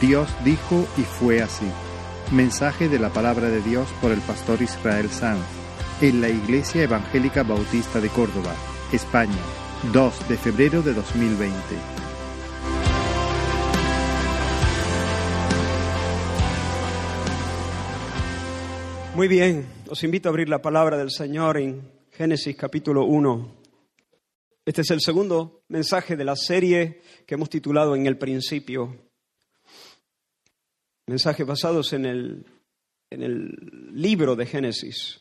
Dios dijo y fue así. Mensaje de la palabra de Dios por el pastor Israel Sanz en la Iglesia Evangélica Bautista de Córdoba, España, 2 de febrero de 2020. Muy bien, os invito a abrir la palabra del Señor en Génesis capítulo 1. Este es el segundo mensaje de la serie que hemos titulado En el principio. Mensajes basados en el, en el libro de Génesis.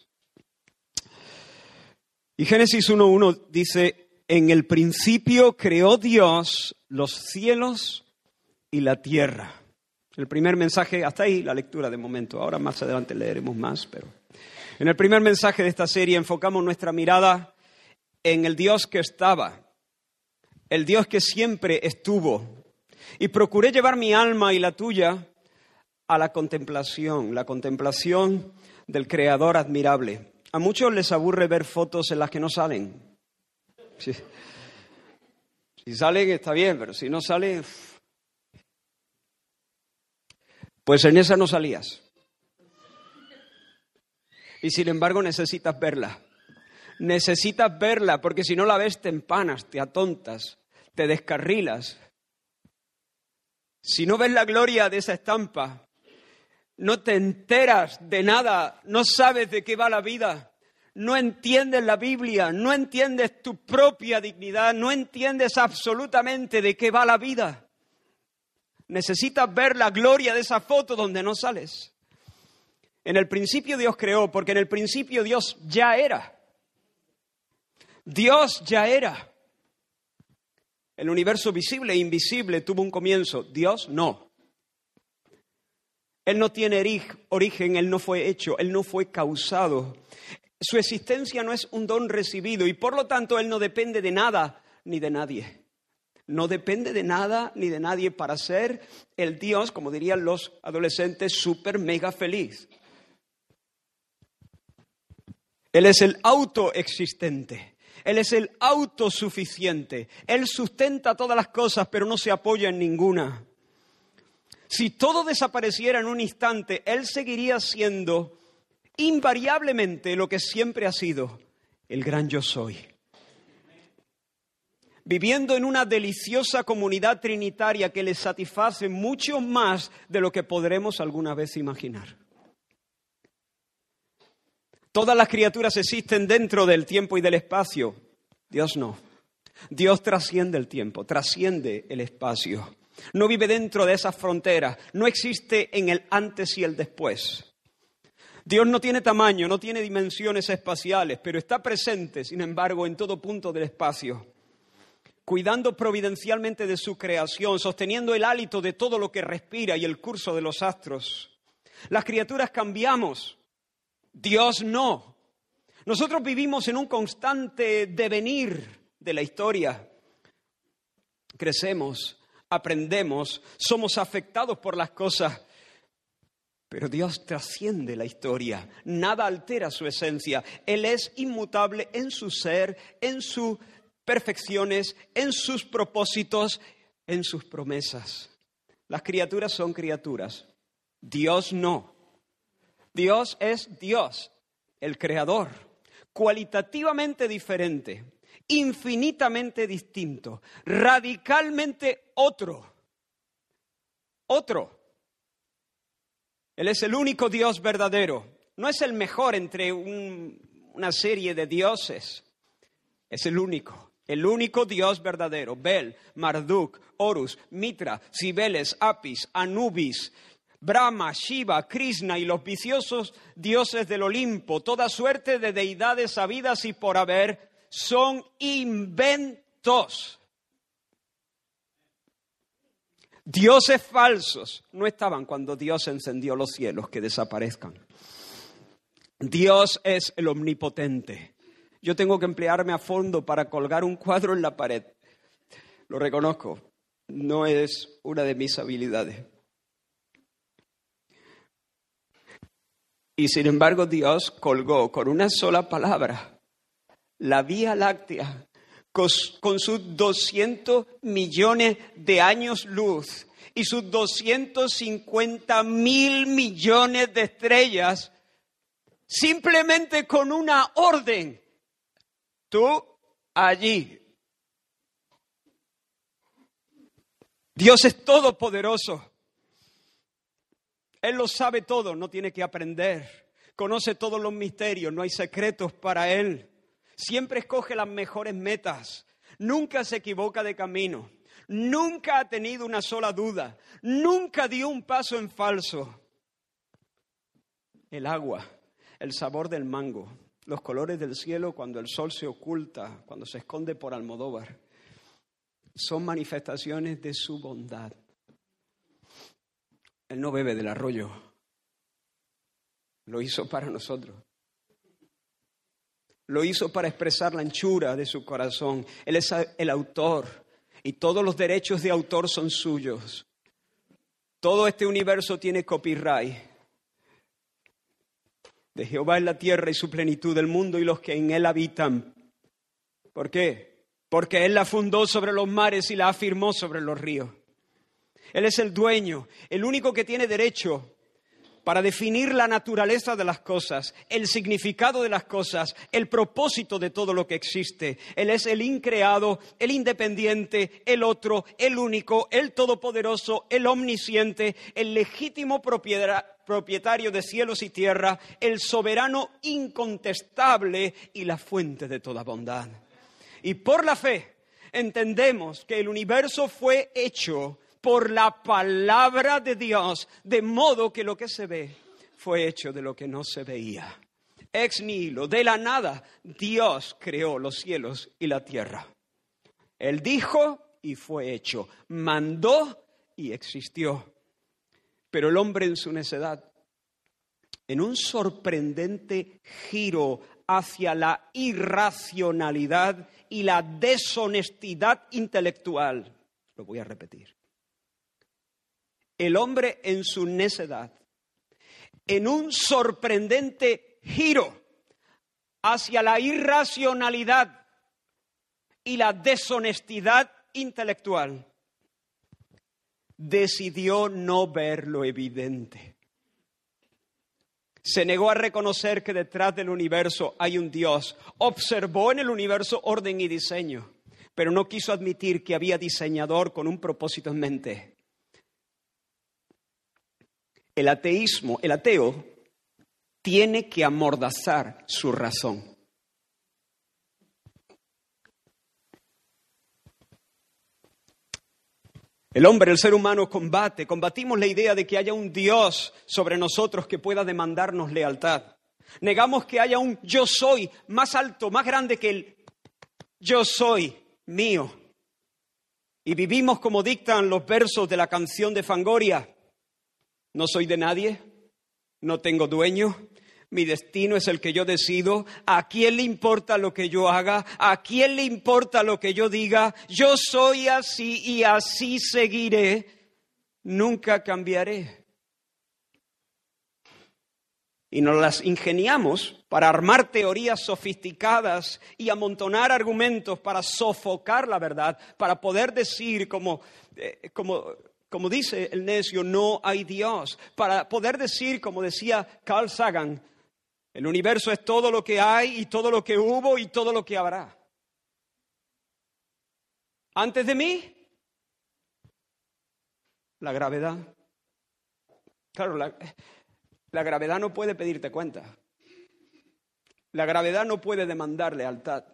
Y Génesis 1.1 dice, en el principio creó Dios los cielos y la tierra. El primer mensaje, hasta ahí la lectura de momento, ahora más adelante leeremos más, pero en el primer mensaje de esta serie enfocamos nuestra mirada en el Dios que estaba, el Dios que siempre estuvo, y procuré llevar mi alma y la tuya a la contemplación, la contemplación del Creador admirable. A muchos les aburre ver fotos en las que no salen. Si salen está bien, pero si no salen, pues en esa no salías. Y sin embargo necesitas verla. Necesitas verla porque si no la ves te empanas, te atontas, te descarrilas. Si no ves la gloria de esa estampa, no te enteras de nada, no sabes de qué va la vida, no entiendes la Biblia, no entiendes tu propia dignidad, no entiendes absolutamente de qué va la vida. Necesitas ver la gloria de esa foto donde no sales. En el principio Dios creó, porque en el principio Dios ya era. Dios ya era. El universo visible e invisible tuvo un comienzo, Dios no. Él no tiene origen, Él no fue hecho, Él no fue causado. Su existencia no es un don recibido y por lo tanto Él no depende de nada ni de nadie no depende de nada ni de nadie para ser el Dios, como dirían los adolescentes, súper mega feliz. Él es el autoexistente. Él es el autosuficiente. Él sustenta todas las cosas, pero no se apoya en ninguna. Si todo desapareciera en un instante, Él seguiría siendo invariablemente lo que siempre ha sido, el gran yo soy viviendo en una deliciosa comunidad trinitaria que les satisface mucho más de lo que podremos alguna vez imaginar. Todas las criaturas existen dentro del tiempo y del espacio. Dios no. Dios trasciende el tiempo, trasciende el espacio. No vive dentro de esas fronteras, no existe en el antes y el después. Dios no tiene tamaño, no tiene dimensiones espaciales, pero está presente, sin embargo, en todo punto del espacio cuidando providencialmente de su creación, sosteniendo el hálito de todo lo que respira y el curso de los astros. Las criaturas cambiamos, Dios no. Nosotros vivimos en un constante devenir de la historia. Crecemos, aprendemos, somos afectados por las cosas, pero Dios trasciende la historia, nada altera su esencia. Él es inmutable en su ser, en su perfecciones, en sus propósitos, en sus promesas. Las criaturas son criaturas, Dios no. Dios es Dios, el creador, cualitativamente diferente, infinitamente distinto, radicalmente otro. Otro. Él es el único Dios verdadero. No es el mejor entre una serie de dioses. Es el único el único Dios verdadero, Bel, Marduk, Horus, Mitra, Cibeles, Apis, Anubis, Brahma, Shiva, Krishna y los viciosos dioses del Olimpo, toda suerte de deidades sabidas y por haber, son inventos. Dioses falsos no estaban cuando Dios encendió los cielos que desaparezcan. Dios es el omnipotente yo tengo que emplearme a fondo para colgar un cuadro en la pared. Lo reconozco, no es una de mis habilidades. Y sin embargo Dios colgó con una sola palabra la Vía Láctea con, sus 200 millones de años luz y sus 250 mil millones de estrellas simplemente con una orden. Tú allí. Dios es todopoderoso. Él lo sabe todo, no tiene que aprender. Conoce todos los misterios, no hay secretos para Él. Siempre escoge las mejores metas. Nunca se equivoca de camino. Nunca ha tenido una sola duda. Nunca dio un paso en falso. El agua, el sabor del mango, los colores del cielo cuando el sol se oculta, cuando se esconde por Almodóvar, son manifestaciones de su bondad. Él no bebe del arroyo, lo hizo para nosotros. Lo hizo para expresar la anchura de su corazón. Él es el autor y todos los derechos de autor son suyos. Todo este universo tiene copyright. De Jehová es la tierra y su plenitud, el mundo y los que en él habitan. ¿Por qué? Porque Él la fundó sobre los mares y la afirmó sobre los ríos. Él es el dueño, el único que tiene derecho para definir la naturaleza de las cosas, el significado de las cosas, el propósito de todo lo que existe. Él es el increado, el independiente, el otro, el único, el todopoderoso, el omnisciente, el legítimo propietario de cielos y tierra, el soberano incontestable y la fuente de toda bondad. Y por la fe entendemos que el universo fue hecho por la palabra de Dios, de modo que lo que se ve fue hecho de lo que no se veía. Ex nihilo, de la nada, Dios creó los cielos y la tierra. Él dijo y fue hecho, mandó y existió. Pero el hombre en su necedad, en un sorprendente giro hacia la irracionalidad y la deshonestidad intelectual, lo voy a repetir, el hombre en su necedad, en un sorprendente giro hacia la irracionalidad y la deshonestidad intelectual, decidió no ver lo evidente. Se negó a reconocer que detrás del universo hay un Dios. Observó en el universo orden y diseño, pero no quiso admitir que había diseñador con un propósito en mente. El ateísmo, el ateo, tiene que amordazar su razón. El hombre, el ser humano combate, combatimos la idea de que haya un Dios sobre nosotros que pueda demandarnos lealtad. Negamos que haya un yo soy más alto, más grande que el yo soy mío. Y vivimos como dictan los versos de la canción de Fangoria. No soy de nadie, no tengo dueño, mi destino es el que yo decido. ¿A quién le importa lo que yo haga? ¿A quién le importa lo que yo diga? Yo soy así y así seguiré. Nunca cambiaré. Y nos las ingeniamos para armar teorías sofisticadas y amontonar argumentos para sofocar la verdad, para poder decir como, eh, como como dice el necio, no hay Dios. Para poder decir, como decía Carl Sagan, el universo es todo lo que hay y todo lo que hubo y todo lo que habrá. Antes de mí, la gravedad. Claro, la, gravedad no puede pedirte cuenta. La gravedad no puede demandar lealtad.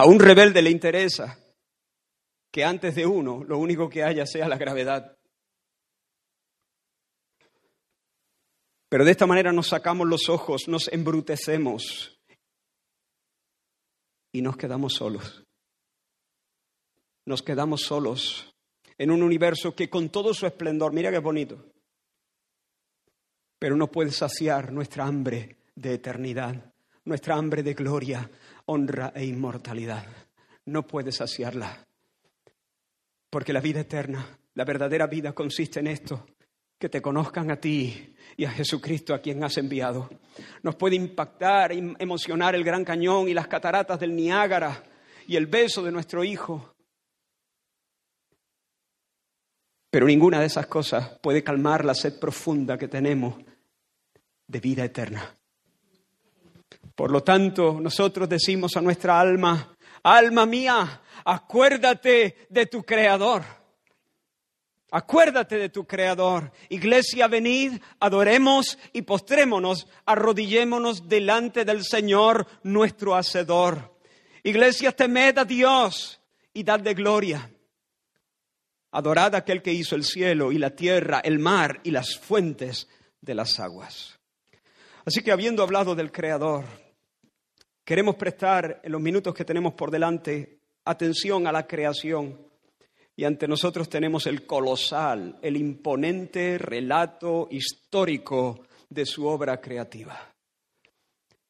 A un rebelde le interesa que antes de uno lo único que haya sea la gravedad. Pero de esta manera nos sacamos los ojos, nos embrutecemos y nos quedamos solos. Nos quedamos solos en un universo que con todo su esplendor, mira qué bonito, pero no puede saciar nuestra hambre de eternidad, nuestra hambre de gloria, honra e inmortalidad. No puedes saciarla. Porque la vida eterna, la verdadera vida consiste en esto, que te conozcan a ti y a Jesucristo a quien has enviado. Nos puede impactar, emocionar el Gran Cañón y las cataratas del Niágara, y el beso de nuestro hijo. Pero ninguna de esas cosas puede calmar la sed profunda que tenemos de vida eterna. Por lo tanto, nosotros decimos a nuestra alma, alma mía, acuérdate de tu Creador. Acuérdate de tu Creador. Iglesia, venid, adoremos y postrémonos, arrodillémonos delante del Señor, nuestro Hacedor. Iglesia, temed a Dios y dadle gloria. Adorad a aquel que hizo el cielo y la tierra, el mar y las fuentes de las aguas. Así que habiendo hablado del Creador, queremos prestar en los minutos que tenemos por delante atención a la creación. Y ante nosotros tenemos el colosal, el imponente relato histórico de su obra creativa.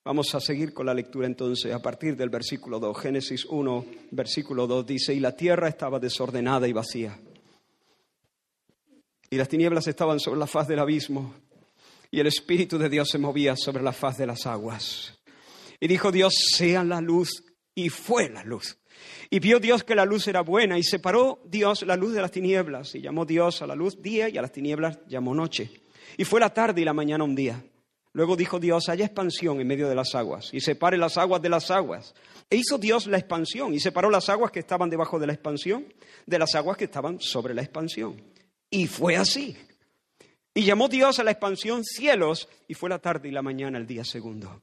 Vamos a seguir con la lectura entonces a partir del versículo 2. Génesis 1, versículo 2 dice, y la tierra estaba desordenada y vacía y las tinieblas estaban sobre la faz del abismo, y el Espíritu de Dios se movía sobre la faz de las aguas. Y dijo Dios, sea la luz, y fue la luz. Y vio Dios que la luz era buena, y separó Dios la luz de las tinieblas, y llamó Dios a la luz día, y a las tinieblas llamó noche. Y fue la tarde y la mañana un día. Luego dijo Dios, haya expansión en medio de las aguas, y separe las aguas de las aguas. E hizo Dios la expansión, y separó las aguas que estaban debajo de la expansión de las aguas que estaban sobre la expansión. Y fue así. Y llamó Dios a la expansión cielos y fue la tarde y la mañana el día segundo.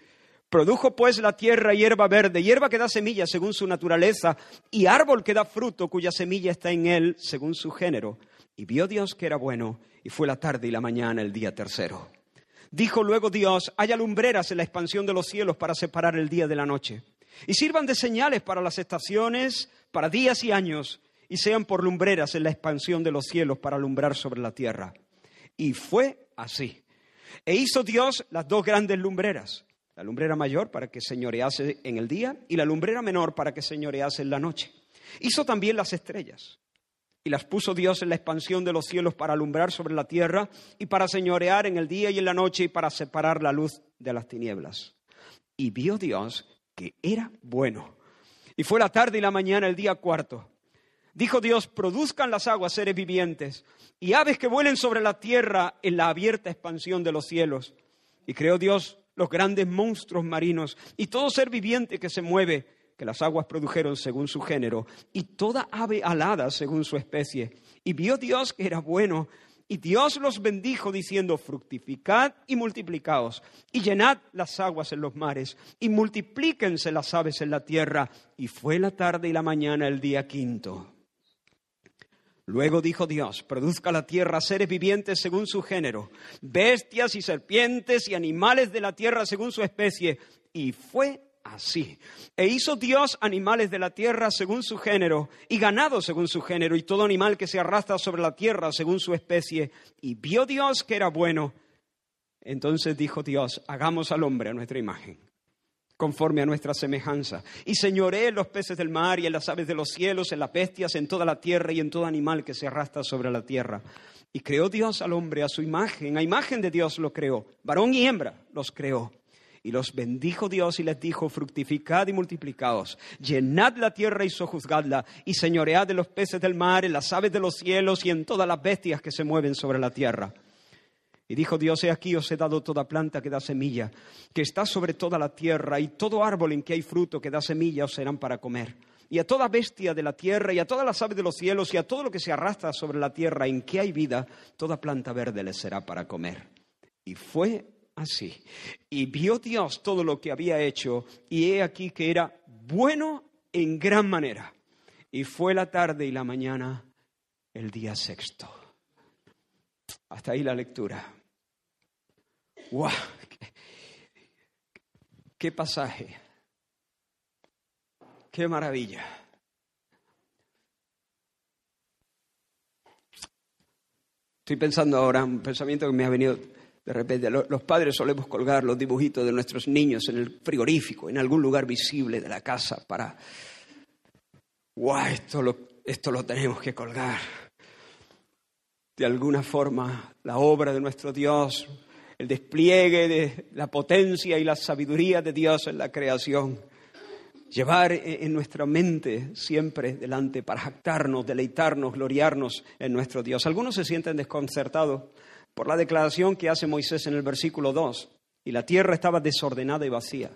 Produjo pues la tierra hierba verde, hierba que da semilla según su naturaleza, y árbol que da fruto cuya semilla está en él según su género. Y vio Dios que era bueno, y fue la tarde y la mañana el día tercero. Dijo luego Dios, haya lumbreras en la expansión de los cielos para separar el día de la noche, y sirvan de señales para las estaciones, para días y años, y sean por lumbreras en la expansión de los cielos para alumbrar sobre la tierra. Y fue así. E hizo Dios las dos grandes lumbreras, la lumbrera mayor para que señorease en el día y la lumbrera menor para que señorease en la noche. Hizo también las estrellas y las puso Dios en la expansión de los cielos para alumbrar sobre la tierra y para señorear en el día y en la noche y para separar la luz de las tinieblas. Y vio Dios que era bueno. Y fue la tarde y la mañana el día cuarto. Dijo Dios, produzcan las aguas seres vivientes y aves que vuelen sobre la tierra en la abierta expansión de los cielos. Y creó Dios los grandes monstruos marinos y todo ser viviente que se mueve, que las aguas produjeron según su género, y toda ave alada según su especie. Y vio Dios que era bueno, y Dios los bendijo diciendo, fructificad y multiplicaos, y llenad las aguas en los mares, y multiplíquense las aves en la tierra. Y fue la tarde y la mañana el día quinto. Luego dijo Dios, produzca la tierra seres vivientes según su género, bestias y serpientes y animales de la tierra según su especie. Y fue así. E hizo Dios animales de la tierra según su género, y ganado según su género, y todo animal que se arrastra sobre la tierra según su especie. Y vio Dios que era bueno. Entonces dijo Dios, hagamos al hombre a nuestra imagen conforme a nuestra semejanza. Y señoré en los peces del mar y en las aves de los cielos, en las bestias, en toda la tierra y en todo animal que se arrastra sobre la tierra. Y creó Dios al hombre a su imagen, a imagen de Dios lo creó, varón y hembra los creó. Y los bendijo Dios y les dijo, fructificad y multiplicaos, llenad la tierra y sojuzgadla, y señoread de los peces del mar, en las aves de los cielos y en todas las bestias que se mueven sobre la tierra. Y dijo Dios, he aquí os he dado toda planta que da semilla, que está sobre toda la tierra, y todo árbol en que hay fruto que da semilla os serán para comer. Y a toda bestia de la tierra, y a todas las aves de los cielos, y a todo lo que se arrastra sobre la tierra en que hay vida, toda planta verde les será para comer. Y fue así. Y vio Dios todo lo que había hecho, y he aquí que era bueno en gran manera. Y fue la tarde y la mañana el día sexto. Hasta ahí la lectura. ¡Wow! ¡Qué, pasaje! ¡Qué maravilla! Estoy pensando ahora, un pensamiento que me ha venido de repente. Los padres solemos colgar los dibujitos de nuestros niños en el frigorífico, en algún lugar visible de la casa para... ¡Guau! Esto lo, esto lo tenemos que colgar. De alguna forma, la obra de nuestro Dios, el despliegue de la potencia y la sabiduría de Dios en la creación llevar en nuestra mente siempre delante para jactarnos, deleitarnos, gloriarnos en nuestro Dios. Algunos se sienten desconcertados por la declaración que hace Moisés en el versículo 2, y la tierra estaba desordenada y vacía.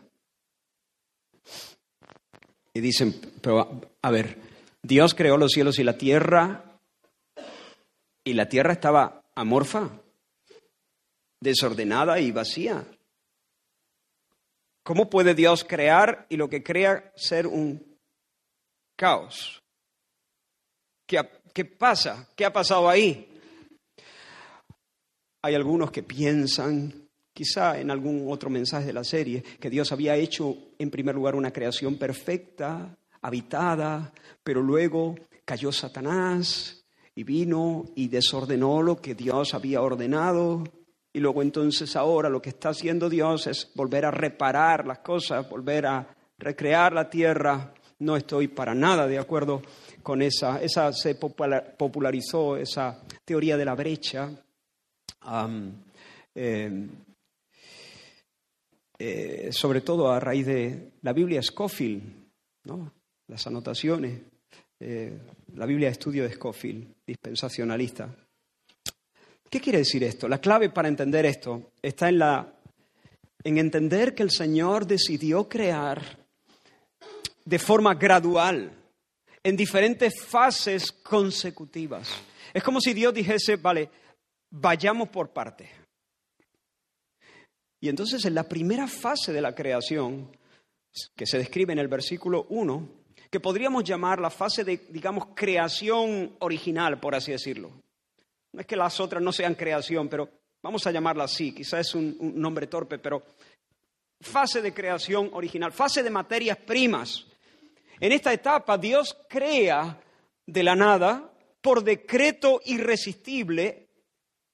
Y dicen, pero a ver, Dios creó los cielos y la tierra, y la tierra estaba amorfa, desordenada y vacía. ¿Cómo puede Dios crear y lo que crea ser un caos? ¿Qué, pasa? ¿Qué ha pasado ahí? Hay algunos que piensan, quizá en algún otro mensaje de la serie, que Dios había hecho en primer lugar una creación perfecta, habitada, pero luego cayó Satanás y vino y desordenó lo que Dios había ordenado y luego entonces ahora lo que está haciendo Dios es volver a reparar las cosas, volver a recrear la tierra. No estoy para nada de acuerdo con esa. Esa se popularizó, esa teoría de la brecha. Eh, eh, sobre todo a raíz de la Biblia Scofield, ¿no? las anotaciones, eh, la Biblia de estudio de Scofield, dispensacionalista. ¿Qué quiere decir esto? La clave para entender esto está en, la, en entender que el Señor decidió crear de forma gradual, en diferentes fases consecutivas. Es como si Dios dijese, vale, vayamos por parte. Y entonces en la primera fase de la creación, que se describe en el versículo 1, que podríamos llamar la fase de, digamos, creación original, por así decirlo. No es que las otras no sean creación, pero vamos a llamarla así, quizás es un, nombre torpe, pero fase de creación original, fase de materias primas. En esta etapa Dios crea de la nada, por decreto irresistible,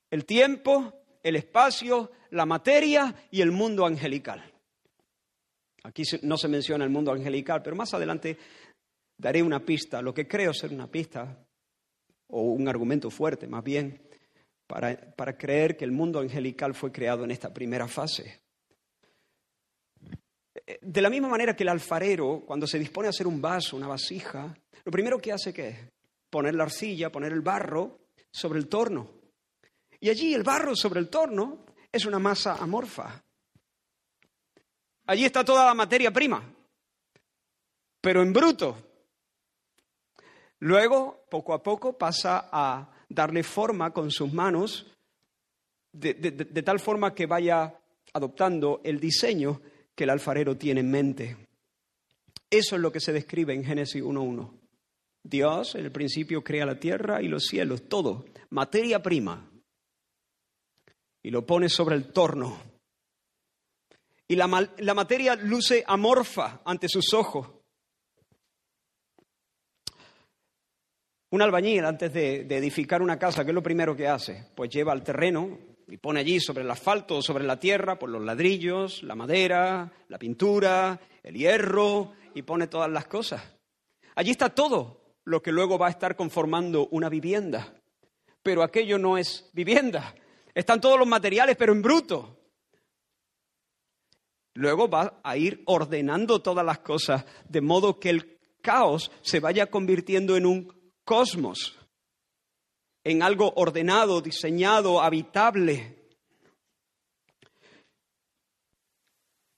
el tiempo, el espacio, la materia y el mundo angelical. Aquí no se menciona el mundo angelical, pero más adelante daré una pista, lo que creo ser una pista o un argumento fuerte más bien, para, para creer que el mundo angelical fue creado en esta primera fase. De la misma manera que el alfarero, cuando se dispone a hacer un vaso, una vasija, lo primero que hace es poner la arcilla, poner el barro sobre el torno. Y allí el barro sobre el torno es una masa amorfa. Allí está toda la materia prima, pero en bruto, Luego, poco a poco, pasa a darle forma con sus manos, de, tal forma que vaya adoptando el diseño que el alfarero tiene en mente. Eso es lo que se describe en Génesis 1.1. Dios en el principio crea la tierra y los cielos, todo, materia prima, y lo pone sobre el torno. Y la, la materia luce amorfa ante sus ojos, Un albañil, antes de, edificar una casa, ¿qué es lo primero que hace? Pues lleva al terreno y pone allí sobre el asfalto o sobre la tierra pues los ladrillos, la madera, la pintura, el hierro y pone todas las cosas. Allí está todo lo que luego va a estar conformando una vivienda. Pero aquello no es vivienda. Están todos los materiales, pero en bruto. Luego va a ir ordenando todas las cosas de modo que el caos se vaya convirtiendo en un cosmos, en algo ordenado, diseñado, habitable.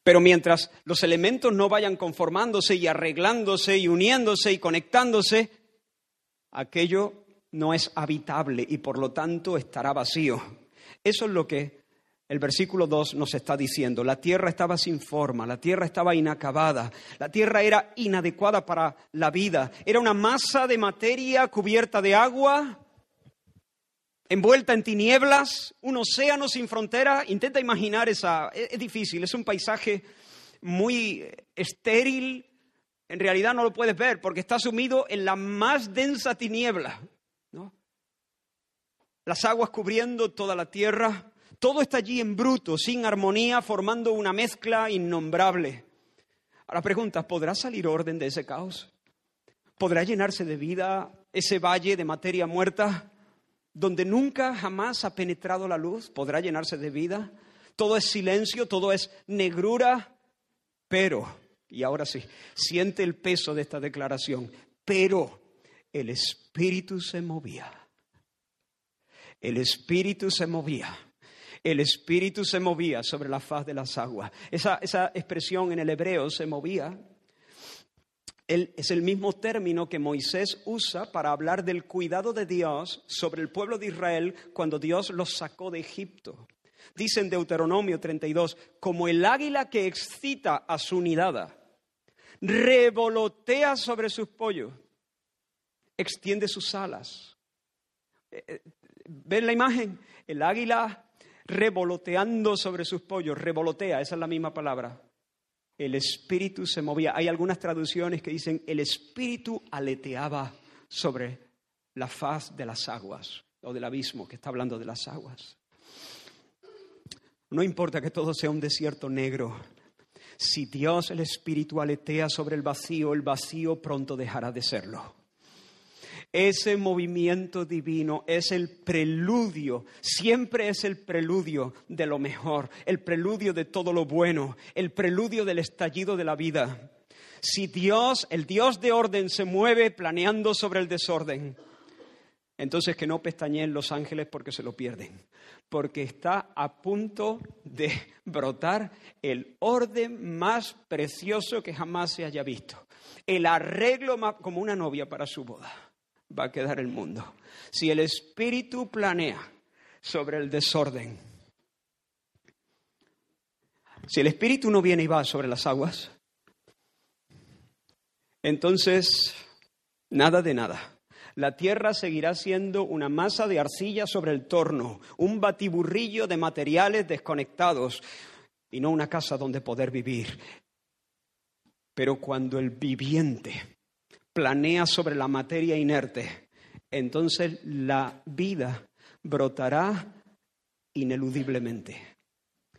Pero mientras los elementos no vayan conformándose y arreglándose y uniéndose y conectándose, aquello no es habitable y por lo tanto estará vacío. Eso es lo que el versículo 2 nos está diciendo, la tierra estaba sin forma, la tierra estaba inacabada, la tierra era inadecuada para la vida, era una masa de materia cubierta de agua, envuelta en tinieblas, un océano sin frontera. Intenta imaginar esa, es difícil, es un paisaje muy estéril, en realidad no lo puedes ver porque está sumido en la más densa tiniebla. las aguas cubriendo toda la tierra, todo está allí en bruto, sin armonía, formando una mezcla innombrable. Ahora pregunta, ¿podrá salir orden de ese caos? ¿Podrá llenarse de vida ese valle de materia muerta donde nunca jamás ha penetrado la luz? ¿Podrá llenarse de vida? Todo es silencio, todo es negrura, pero, y ahora sí, siente el peso de esta declaración, pero el espíritu se movía. El espíritu se movía el Espíritu se movía sobre la faz de las aguas. Esa, expresión en el hebreo se movía. es el mismo término que Moisés usa para hablar del cuidado de Dios sobre el pueblo de Israel cuando Dios los sacó de Egipto. Dice en Deuteronomio 32, como el águila que excita a su nidada, revolotea sobre sus pollos, extiende sus alas. Eh, eh, ¿Ven la imagen? El águila revoloteando sobre sus pollos, revolotea, esa es la misma palabra. El espíritu se movía. Hay algunas traducciones que dicen el espíritu aleteaba sobre la faz de las aguas o del abismo que está hablando de las aguas. No importa que todo sea un desierto negro. Si Dios el espíritu aletea sobre el vacío, el vacío pronto dejará de serlo. Ese movimiento divino es el preludio, siempre es el preludio de lo mejor, el preludio de todo lo bueno, el preludio del estallido de la vida. Si Dios, el Dios de orden, se mueve planeando sobre el desorden, entonces que no pestañeen los ángeles porque se lo pierden, porque está a punto de brotar el orden más precioso que jamás se haya visto, el arreglo como una novia para su boda va a quedar el mundo. Si el espíritu planea sobre el desorden, si el espíritu no viene y va sobre las aguas, entonces nada de nada. La tierra seguirá siendo una masa de arcilla sobre el torno, un batiburrillo de materiales desconectados y no una casa donde poder vivir. Pero cuando el viviente planea sobre la materia inerte, entonces la vida brotará ineludiblemente,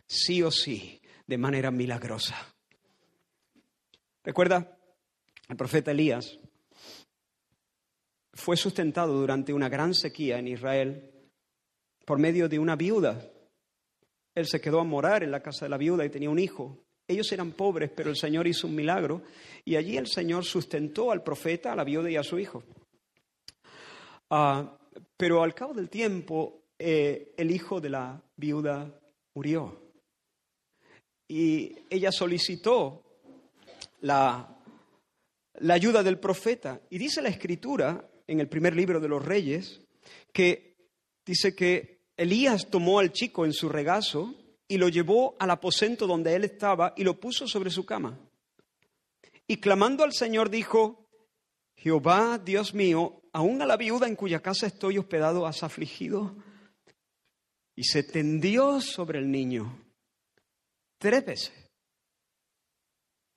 sí o sí, de manera milagrosa. Recuerda, el profeta Elías fue sustentado durante una gran sequía en Israel por medio de una viuda. Él se quedó a morar en la casa de la viuda y tenía un hijo. Ellos eran pobres, pero el Señor hizo un milagro y allí el Señor sustentó al profeta, a la viuda y a su hijo. Ah, pero al cabo del tiempo, eh, el hijo de la viuda murió. Y ella solicitó la, la ayuda del profeta. Y dice la escritura, en el primer libro de los reyes, que dice que Elías tomó al chico en su regazo y lo llevó al aposento donde él estaba y lo puso sobre su cama. Y clamando al Señor dijo, Jehová, Dios mío, aún a la viuda en cuya casa estoy hospedado has afligido. Y se tendió sobre el niño tres veces.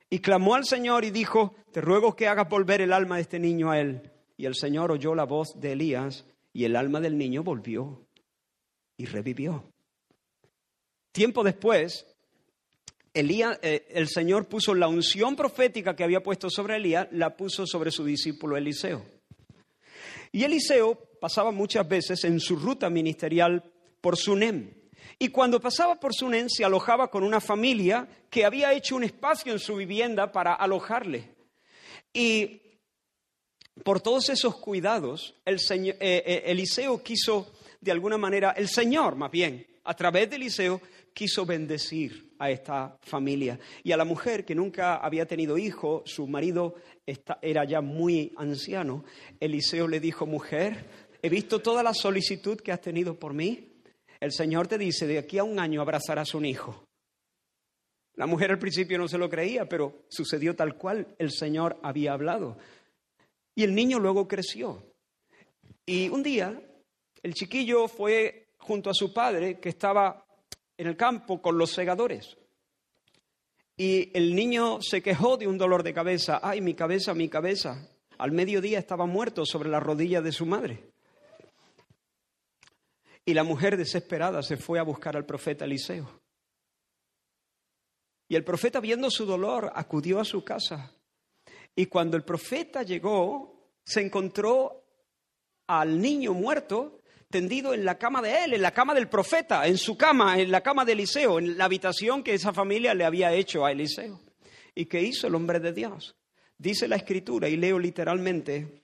Y clamó al Señor y dijo, te ruego que hagas volver el alma de este niño a él. Y el Señor oyó la voz de Elías y el alma del niño volvió y revivió. Tiempo después, Elías, eh, el Señor puso la unción profética que había puesto sobre Elías, la puso sobre su discípulo Eliseo. Y Eliseo pasaba muchas veces en su ruta ministerial por Sunem. Y cuando pasaba por Sunem se alojaba con una familia que había hecho un espacio en su vivienda para alojarle. Y por todos esos cuidados, el señor, eh, eh, Eliseo quiso, de alguna manera, el Señor más bien, a través de Eliseo, quiso bendecir a esta familia. Y a la mujer que nunca había tenido hijo, su marido era ya muy anciano, Eliseo le dijo, mujer, he visto toda la solicitud que has tenido por mí. El Señor te dice, de aquí a un año abrazarás un hijo. La mujer al principio no se lo creía, pero sucedió tal cual el Señor había hablado. Y el niño luego creció. Y un día el chiquillo fue junto a su padre, que estaba en el campo con los segadores. Y el niño se quejó de un dolor de cabeza. Ay, mi cabeza, mi cabeza. Al mediodía estaba muerto sobre la rodilla de su madre. Y la mujer desesperada se fue a buscar al profeta Eliseo. Y el profeta, viendo su dolor, acudió a su casa. Y cuando el profeta llegó, se encontró al niño muerto tendido en la cama de él, en la cama del profeta, en su cama, en la cama de Eliseo, en la habitación que esa familia le había hecho a Eliseo. ¿Y qué hizo el hombre de Dios? Dice la escritura, y leo literalmente,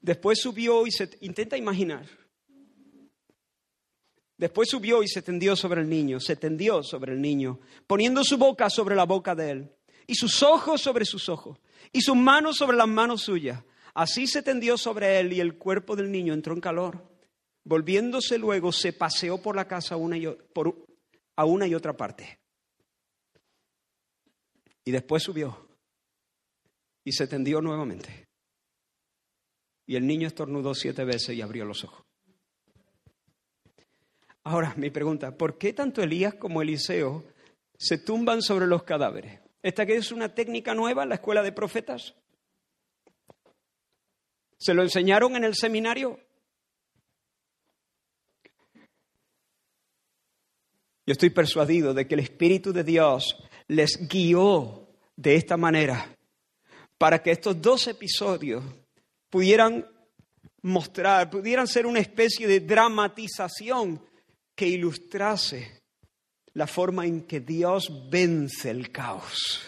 después subió y se intenta imaginar, Después subió y se tendió sobre el niño, se tendió sobre el niño, poniendo su boca sobre la boca de él, y sus ojos sobre sus ojos, y sus manos sobre las manos suyas. Así se tendió sobre él y el cuerpo del niño entró en calor. Volviéndose luego, se paseó por la casa una y, a una y otra parte. Y después subió y se tendió nuevamente. Y el niño estornudó siete veces y abrió los ojos. Ahora, mi pregunta, ¿por qué tanto Elías como Eliseo se tumban sobre los cadáveres? ¿Esta que es una técnica nueva en la escuela de profetas? ¿Se lo enseñaron en el seminario? Yo estoy persuadido de que el Espíritu de Dios les guió de esta manera para que estos dos episodios pudieran mostrar, pudieran ser una especie de dramatización que ilustrase la forma en que Dios vence el caos,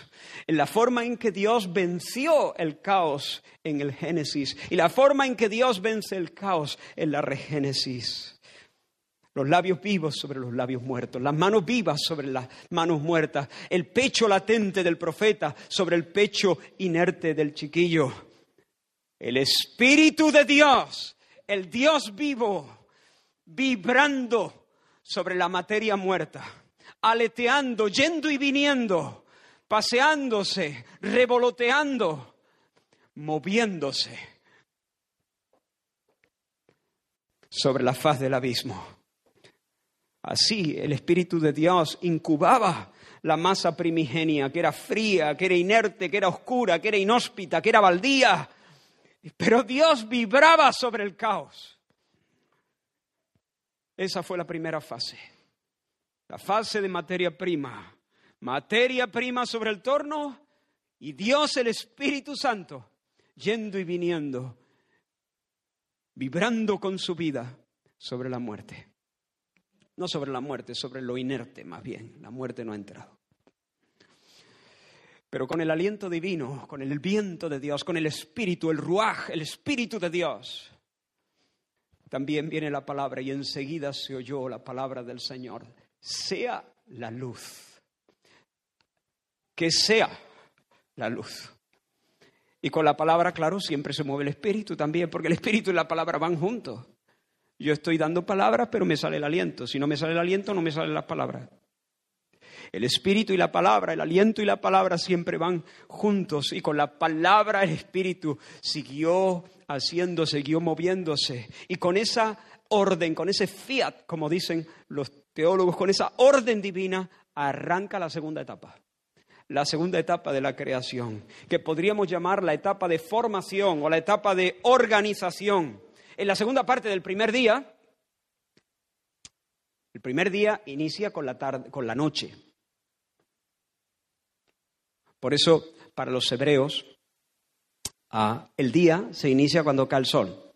en la forma en que Dios venció el caos en el Génesis y la forma en que Dios vence el caos en la regénesis. Los labios vivos sobre los labios muertos, las manos vivas sobre las manos muertas, el pecho latente del profeta sobre el pecho inerte del chiquillo. El Espíritu de Dios, el Dios vivo, vibrando sobre la materia muerta, aleteando, yendo y viniendo, paseándose, revoloteando, moviéndose sobre la faz del abismo. Así el Espíritu de Dios incubaba la masa primigenia, que era fría, que era inerte, que era oscura, que era inhóspita, que era baldía. Pero Dios vibraba sobre el caos. Esa fue la primera fase. La fase de materia prima. Materia prima sobre el torno y Dios el Espíritu Santo yendo y viniendo, vibrando con su vida sobre la muerte. No sobre la muerte, sobre lo inerte más bien. La muerte no ha entrado. Pero con el aliento divino, con el viento de Dios, con el espíritu, el ruaj, el espíritu de Dios, también viene la palabra y enseguida se oyó la palabra del Señor. Sea la luz. Que sea la luz. Y con la palabra, claro, siempre se mueve el espíritu también, porque el espíritu y la palabra van juntos. Yo estoy dando palabras, pero me sale el aliento. Si no me sale el aliento, no me salen las palabras. El espíritu y la palabra, el aliento y la palabra siempre van juntos y con la palabra el espíritu siguió haciendo, siguió moviéndose y con esa orden, con ese fiat, como dicen los teólogos, con esa orden divina arranca la segunda etapa. La segunda etapa de la creación, que podríamos llamar la etapa de formación o la etapa de organización. En la segunda parte del primer día, el primer día inicia con la, tarde, con la noche. Por eso, para los hebreos, ah, el día se inicia cuando cae el sol.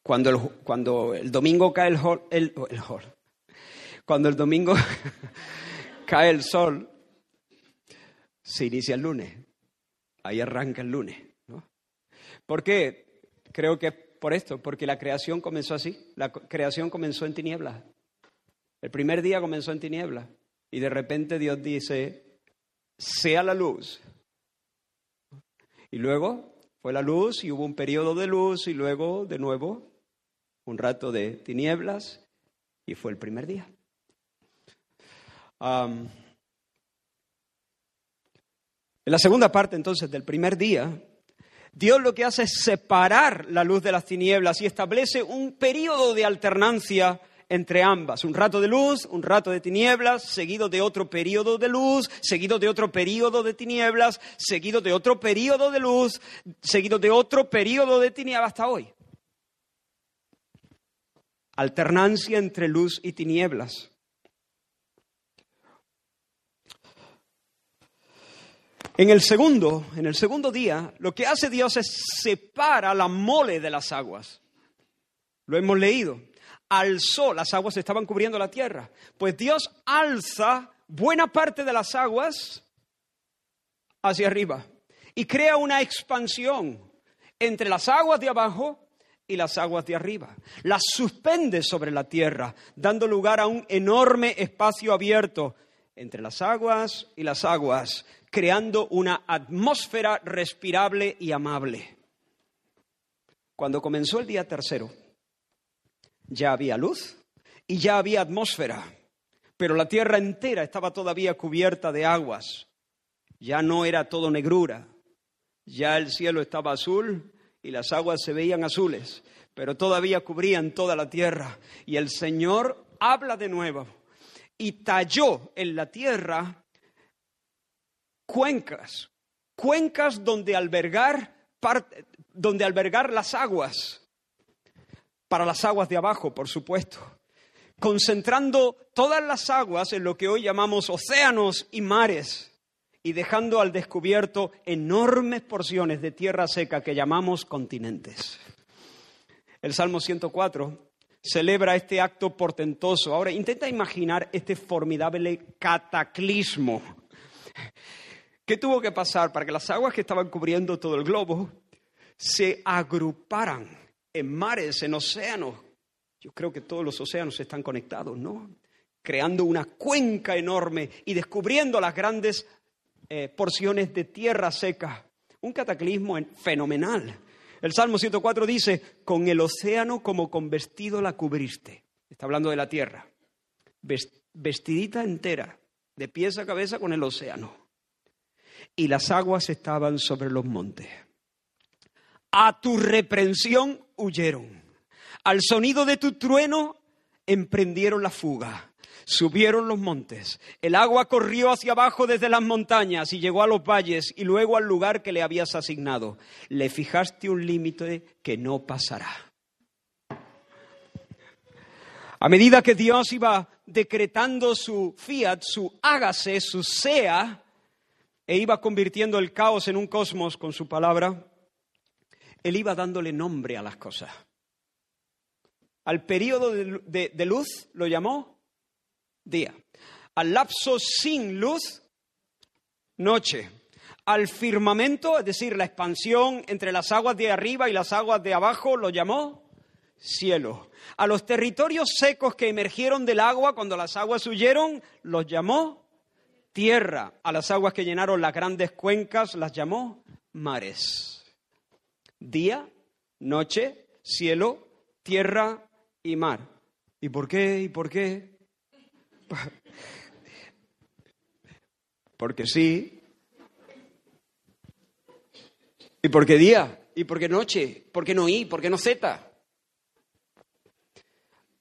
Cuando el, cuando el domingo cae el, cuando el domingo cae el sol, se inicia el lunes. Ahí arranca el lunes. ¿Por qué? Creo que por esto, porque la creación comenzó así. La creación comenzó en tinieblas. El primer día comenzó en tinieblas. Y de repente Dios dice, sea la luz. Y luego fue la luz y hubo un periodo de luz y luego de nuevo un rato de tinieblas y fue el primer día. en la segunda parte entonces del primer día, Dios lo que hace es separar la luz de las tinieblas y establece un periodo de alternancia entre ambas. Un rato de luz, un rato de tinieblas, seguido de otro periodo de luz, seguido de otro periodo de tinieblas, seguido de otro periodo de luz, seguido de otro periodo de tinieblas hasta hoy. alternancia entre luz y tinieblas. En el segundo, en el segundo día, lo que hace Dios es separa la mole de las aguas. Lo hemos leído. Alzó, las aguas estaban cubriendo la tierra. Pues Dios alza buena parte de las aguas hacia arriba y crea una expansión entre las aguas de abajo y las aguas de arriba. Las suspende sobre la tierra, dando lugar a un enorme espacio abierto entre las aguas y las aguas, creando una atmósfera respirable y amable. Cuando comenzó el día tercero, ya había luz y ya había atmósfera, pero la tierra entera estaba todavía cubierta de aguas. Ya no era todo negrura, ya el cielo estaba azul y las aguas se veían azules, pero todavía cubrían toda la tierra. Y el Señor habla de nuevo y talló en la tierra cuencas, cuencas donde albergar, donde albergar las aguas, para las aguas de abajo, por supuesto, concentrando todas las aguas en lo que hoy llamamos océanos y mares y dejando al descubierto enormes porciones de tierra seca que llamamos continentes. El Salmo 104 celebra este acto portentoso. Ahora, intenta imaginar este formidable cataclismo. ¿Qué tuvo que pasar para que las aguas que estaban cubriendo todo el globo se agruparan en mares, en océanos? Yo creo que todos los océanos están conectados, ¿no? Creando una cuenca enorme y descubriendo las grandes eh, porciones de tierra seca. Un cataclismo fenomenal. El Salmo 104 dice, con el océano como con vestido la cubriste. Está hablando de la tierra. Vestidita entera, de pies a cabeza con el océano. Y las aguas estaban sobre los montes. A tu reprensión huyeron. Al sonido de tu trueno emprendieron la fuga. Subieron los montes, el agua corrió hacia abajo desde las montañas y llegó a los valles y luego al lugar que le habías asignado. Le fijaste un límite que no pasará. A medida que Dios iba decretando su fiat, su hágase, su sea, e iba convirtiendo el caos en un cosmos con su palabra, Él iba dándole nombre a las cosas. Al periodo de, de luz lo llamó día. Al lapso sin luz, noche. Al firmamento, es decir, la expansión entre las aguas de arriba y las aguas de abajo, lo llamó cielo. A los territorios secos que emergieron del agua cuando las aguas huyeron, los llamó tierra. A las aguas que llenaron las grandes cuencas, las llamó mares. Día, noche, cielo, tierra y mar. ¿Y por qué? ¿Y por qué? Porque sí. ¿Y por qué día? ¿Y por qué noche? ¿Por qué no I? ¿Por qué no Z?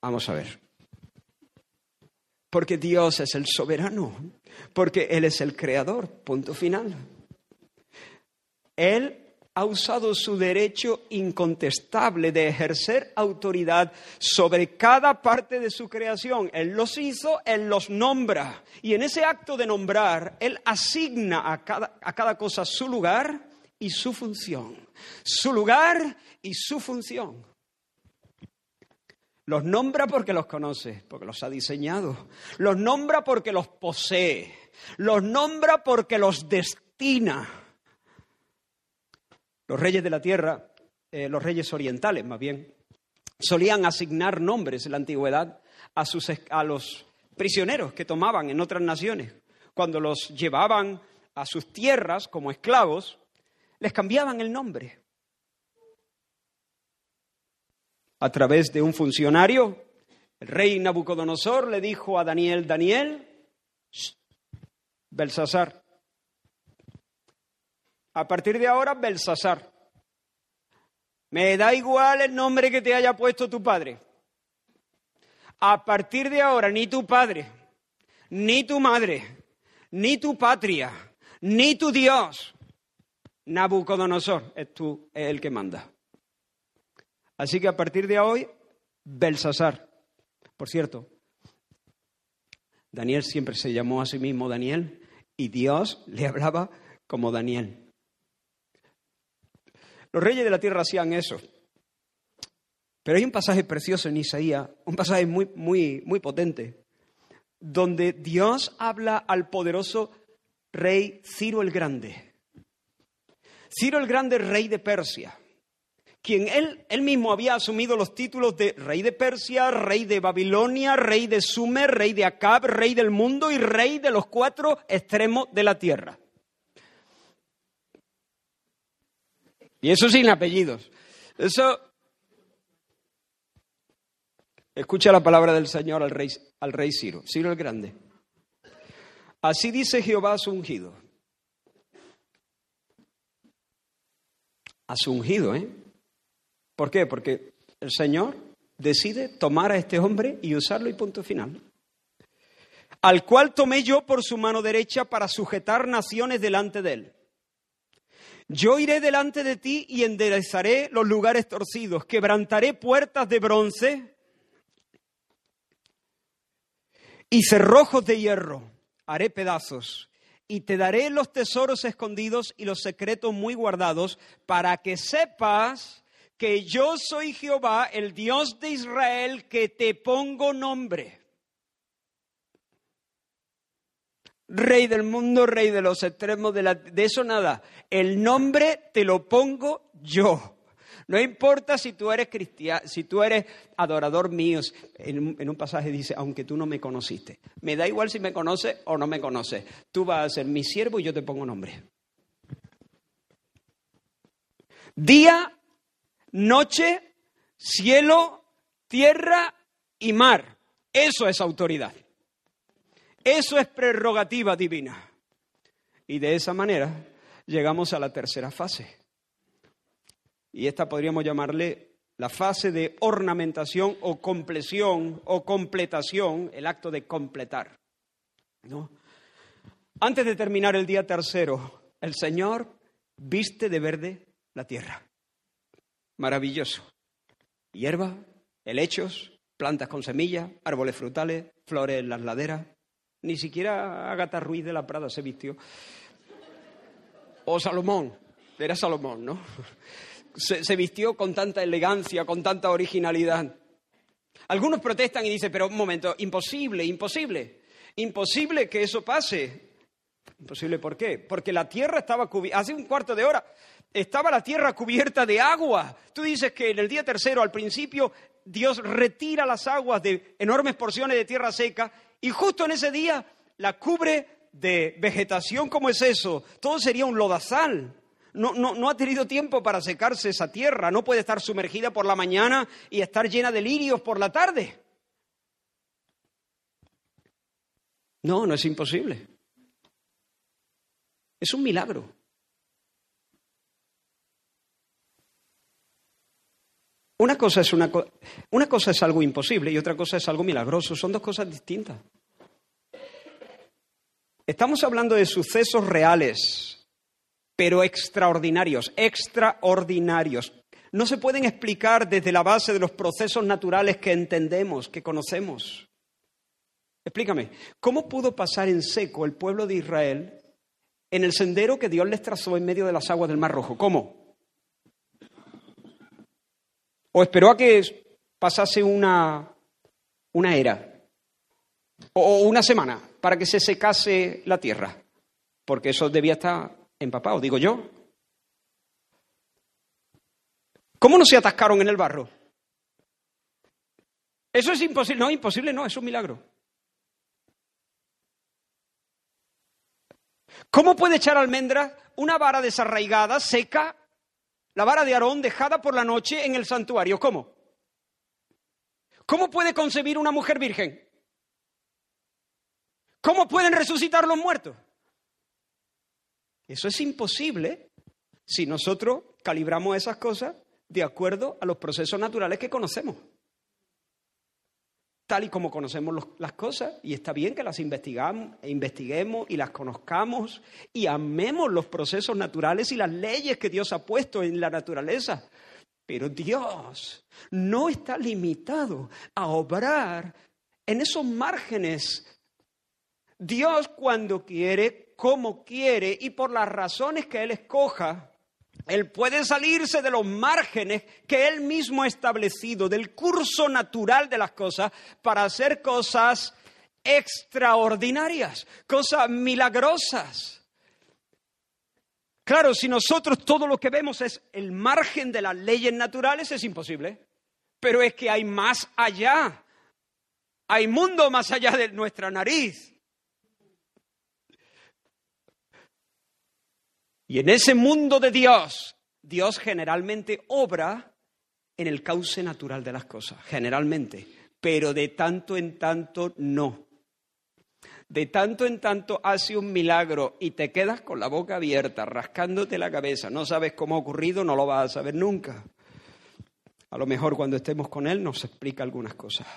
Vamos a ver. Porque Dios es el soberano, porque Él es el creador, punto final. Él ha usado su derecho incontestable de ejercer autoridad sobre cada parte de su creación. Él los hizo, Él los nombra. Y en ese acto de nombrar, Él asigna a cada, a cada cosa su lugar y su función. Su lugar y su función. Los nombra porque los conoce, porque los ha diseñado. Los nombra porque los posee. Los nombra porque los destina los reyes de la tierra, eh, los reyes orientales más bien, solían asignar nombres en la antigüedad a, sus, a los prisioneros que tomaban en otras naciones. Cuando los llevaban a sus tierras como esclavos, les cambiaban el nombre. A través de un funcionario, el rey Nabucodonosor le dijo a Daniel, Daniel, Belsasar, a partir de ahora, Belsasar. Me da igual el nombre que te haya puesto tu padre. A partir de ahora, ni tu padre, ni tu madre, ni tu patria, ni tu Dios, Nabucodonosor, es tú, es el que manda. Así que a partir de hoy, Belsasar. Por cierto, Daniel siempre se llamó a sí mismo Daniel y Dios le hablaba como Daniel. Los reyes de la tierra hacían eso. Pero hay un pasaje precioso en Isaías, un pasaje muy, muy, muy potente, donde Dios habla al poderoso rey Ciro el Grande. Ciro el Grande, rey de Persia, quien él, él mismo había asumido los títulos de rey de Persia, rey de Babilonia, rey de Sumer, rey de Acab, rey del mundo y rey de los cuatro extremos de la tierra. Y eso sin apellidos. Eso. Escucha la palabra del Señor al rey, al rey Ciro, Ciro el Grande. Así dice Jehová a su ungido. A su ungido, ¿eh? ¿Por qué? Porque el Señor decide tomar a este hombre y usarlo y punto final. Al cual tomé yo por su mano derecha para sujetar naciones delante de él. Yo iré delante de ti y enderezaré los lugares torcidos, quebrantaré puertas de bronce y cerrojos de hierro haré pedazos y te daré los tesoros escondidos y los secretos muy guardados para que sepas que yo soy Jehová, el Dios de Israel, que te pongo nombre. Rey del mundo, rey de los extremos de, eso nada. El nombre te lo pongo yo. No importa si tú eres cristiano, si tú eres adorador mío. En un, pasaje dice, aunque tú no me conociste. Me da igual si me conoces o no me conoces. Tú vas a ser mi siervo y yo te pongo nombre. Día, noche, cielo, tierra y mar. Eso es autoridad. Eso es prerrogativa divina. Y de esa manera llegamos a la tercera fase y esta podríamos llamarle la fase de ornamentación o compleción o completación, el acto de completar. Antes de terminar el día tercero, el Señor viste de verde la tierra. Maravilloso. Hierba, helechos, plantas con semillas, árboles frutales, flores en las laderas. Ni siquiera Agatha Ruiz de la Prada se vistió. O Salomón. Era Salomón, ¿no? se, vistió con tanta elegancia, con tanta originalidad. Algunos protestan y dicen, pero un momento, imposible, imposible, imposible que eso pase. Imposible, ¿por qué? Porque la tierra estaba cubierta, hace un cuarto de hora, estaba la tierra cubierta de agua. Tú dices que en el día tercero, al principio, Dios retira las aguas de enormes porciones de tierra seca y justo en ese día la cubre de vegetación como es eso. Todo sería un lodazal no, no, ha tenido tiempo para secarse esa tierra, no puede estar sumergida por la mañana y estar llena de lirios por la tarde. No, no es imposible. Es un milagro. Una cosa, es una, una cosa es algo imposible y otra cosa es algo milagroso. Son dos cosas distintas. Estamos hablando de sucesos reales, pero extraordinarios, extraordinarios. No se pueden explicar desde la base de los procesos naturales que entendemos, que conocemos. Explícame, ¿cómo pudo pasar en seco el pueblo de Israel en el sendero que Dios les trazó en medio de las aguas del Mar Rojo? ¿Cómo? ¿O esperó a que pasase una, una era? ¿O una semana para que se secase la tierra? Porque eso debía estar empapado, digo yo. ¿Cómo no se atascaron en el barro? Eso es imposible. No, imposible no, es un milagro. ¿Cómo puede echar almendras una vara desarraigada, seca, la vara de Aarón dejada por la noche en el santuario? ¿Cómo? ¿Cómo puede concebir una mujer virgen? ¿Cómo pueden resucitar los muertos? Eso es imposible si nosotros calibramos esas cosas de acuerdo a los procesos naturales que conocemos. Tal y como conocemos las cosas, y está bien que las investigamos, e investiguemos y las conozcamos y amemos los procesos naturales y las leyes que Dios ha puesto en la naturaleza. Pero Dios no está limitado a obrar en esos márgenes. Dios cuando quiere, como quiere y por las razones que Él escoja, Él puede salirse de los márgenes que Él mismo ha establecido, del curso natural de las cosas, para hacer cosas extraordinarias, cosas milagrosas. Claro, si nosotros todo lo que vemos es el margen de las leyes naturales, es imposible. Pero es que hay más allá. Hay mundo más allá de nuestra nariz. Y en ese mundo de Dios, Dios generalmente obra en el cauce natural de las cosas, generalmente, pero de tanto en tanto no de tanto en tanto hace un milagro y te quedas con la boca abierta, rascándote la cabeza, no sabes cómo ha ocurrido, no lo vas a saber nunca. A lo mejor cuando estemos con Él nos explica algunas cosas.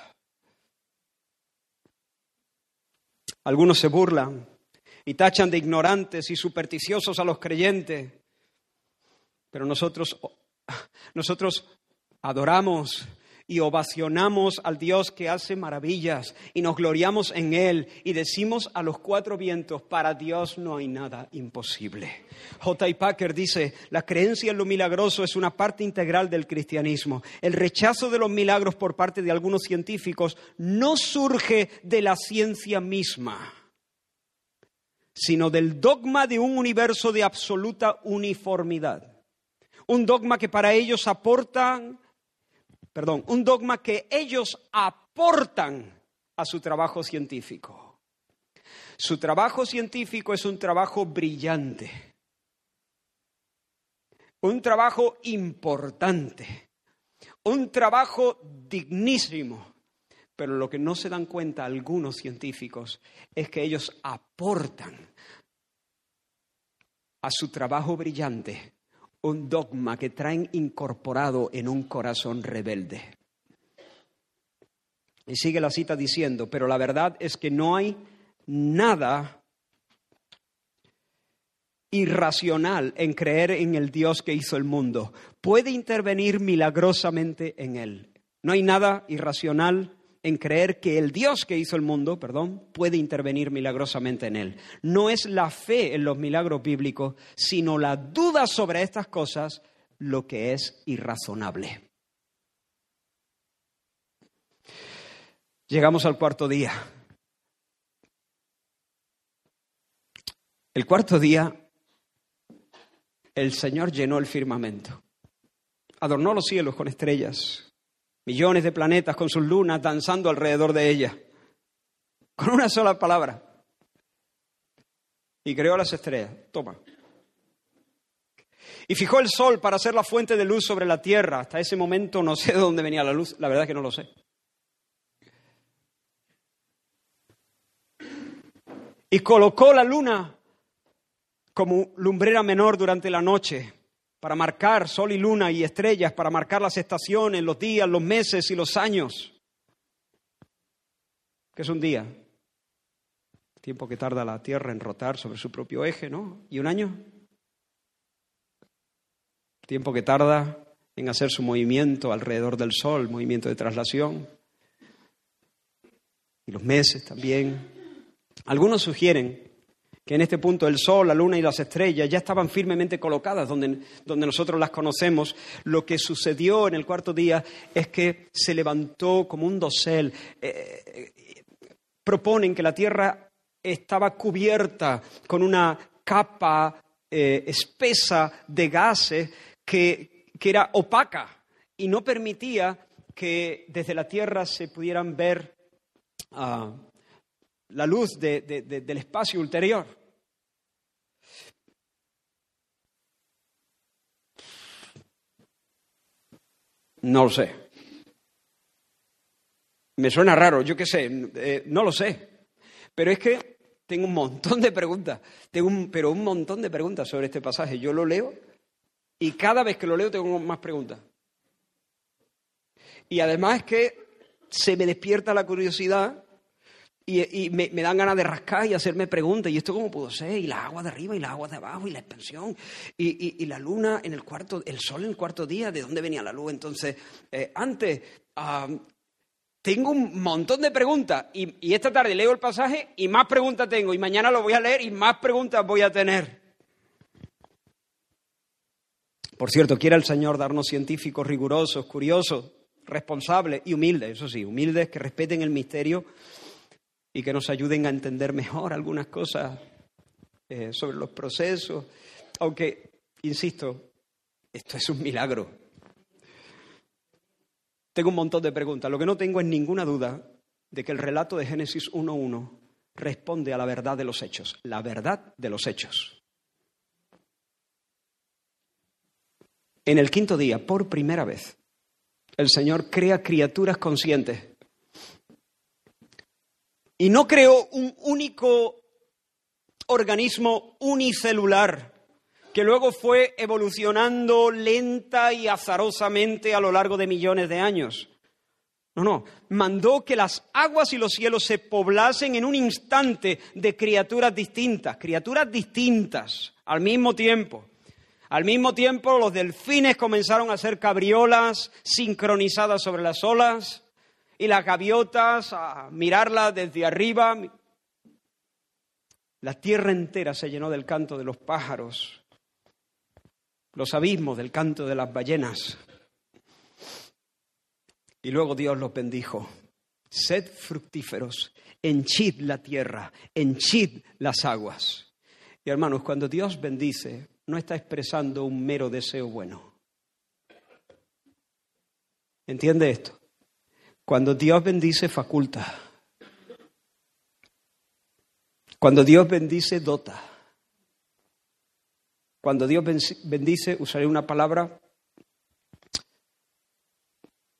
Algunos se burlan y tachan de ignorantes y supersticiosos a los creyentes, pero nosotros, nosotros adoramos y ovacionamos al Dios que hace maravillas y nos gloriamos en Él y decimos a los cuatro vientos, para Dios no hay nada imposible. J. Packer dice, la creencia en lo milagroso es una parte integral del cristianismo. El rechazo de los milagros por parte de algunos científicos no surge de la ciencia misma sino del dogma de un universo de absoluta uniformidad. Un dogma que para ellos aportan perdón, un dogma que ellos aportan a su trabajo científico. Su trabajo científico es un trabajo brillante, un trabajo importante, un trabajo dignísimo. Pero lo que no se dan cuenta algunos científicos es que ellos aportan a su trabajo brillante un dogma que traen incorporado en un corazón rebelde. Y sigue la cita diciendo, pero la verdad es que no hay nada irracional en creer en el Dios que hizo el mundo. Puede intervenir milagrosamente en él. No hay nada irracional en creer que el Dios que hizo el mundo, perdón, puede intervenir milagrosamente en él. No es la fe en los milagros bíblicos, sino la duda sobre estas cosas lo que es irrazonable. Llegamos al cuarto día. El cuarto día, el Señor llenó el firmamento, adornó los cielos con estrellas, millones de planetas con sus lunas danzando alrededor de ella, con una sola palabra. Y creó las estrellas. Toma. Y fijó el sol para ser la fuente de luz sobre la tierra. Hasta ese momento no sé de dónde venía la luz, la verdad es que no lo sé. Y colocó la luna como lumbrera menor durante la noche para marcar sol y luna y estrellas, para marcar las estaciones, los días, los meses y los años. ¿Qué es un día? tiempo que tarda la Tierra en rotar sobre su propio eje, ¿no? ¿Y un año? tiempo que tarda en hacer su movimiento alrededor del Sol, movimiento de traslación. Y los meses también. Algunos sugieren que en este punto el sol, la luna y las estrellas ya estaban firmemente colocadas donde, donde, nosotros las conocemos, lo que sucedió en el cuarto día es que se levantó como un dosel. Eh, eh, proponen que la tierra estaba cubierta con una capa eh, espesa de gases que, que era opaca y no permitía que desde la tierra se pudieran ver uh, la luz del espacio ulterior. No lo sé. Me suena raro, yo qué sé, eh, no lo sé. Pero es que tengo un montón de preguntas, tengo un, pero un montón de preguntas sobre este pasaje. Yo lo leo y cada vez que lo leo tengo más preguntas. Y además es que se me despierta la curiosidad y, me, dan ganas de rascar y hacerme preguntas. ¿Y esto cómo pudo ser? Y la agua de arriba y la agua de abajo y la expansión. Y, la luna en el cuarto, el sol en el cuarto día, ¿de dónde venía la luz? Entonces, eh, antes, tengo un montón de preguntas. Y, y esta tarde leo el pasaje y más preguntas tengo. Y mañana lo voy a leer y más preguntas voy a tener. Por cierto, quiere el Señor darnos científicos rigurosos, curiosos, responsables y humildes, eso sí, humildes que respeten el misterio y que nos ayuden a entender mejor algunas cosas eh, sobre los procesos. Aunque, insisto, esto es un milagro. Tengo un montón de preguntas. Lo que no tengo es ninguna duda de que el relato de Génesis 1.1 responde a la verdad de los hechos, la verdad de los hechos. En el quinto día, por primera vez, el Señor crea criaturas conscientes y no creó un único organismo unicelular que luego fue evolucionando lenta y azarosamente a lo largo de millones de años. No, no, mandó que las aguas y los cielos se poblasen en un instante de criaturas distintas, criaturas distintas al mismo tiempo. Al mismo tiempo los delfines comenzaron a hacer cabriolas sincronizadas sobre las olas y las gaviotas a mirarla desde arriba. La tierra entera se llenó del canto de los pájaros, los abismos del canto de las ballenas. Y luego Dios los bendijo. Sed fructíferos, henchid la tierra, henchid las aguas. Y hermanos, cuando Dios bendice, no está expresando un mero deseo bueno. ¿Entiende esto? Cuando Dios bendice, faculta. Cuando Dios bendice, dota. Cuando Dios bendice, usaré una palabra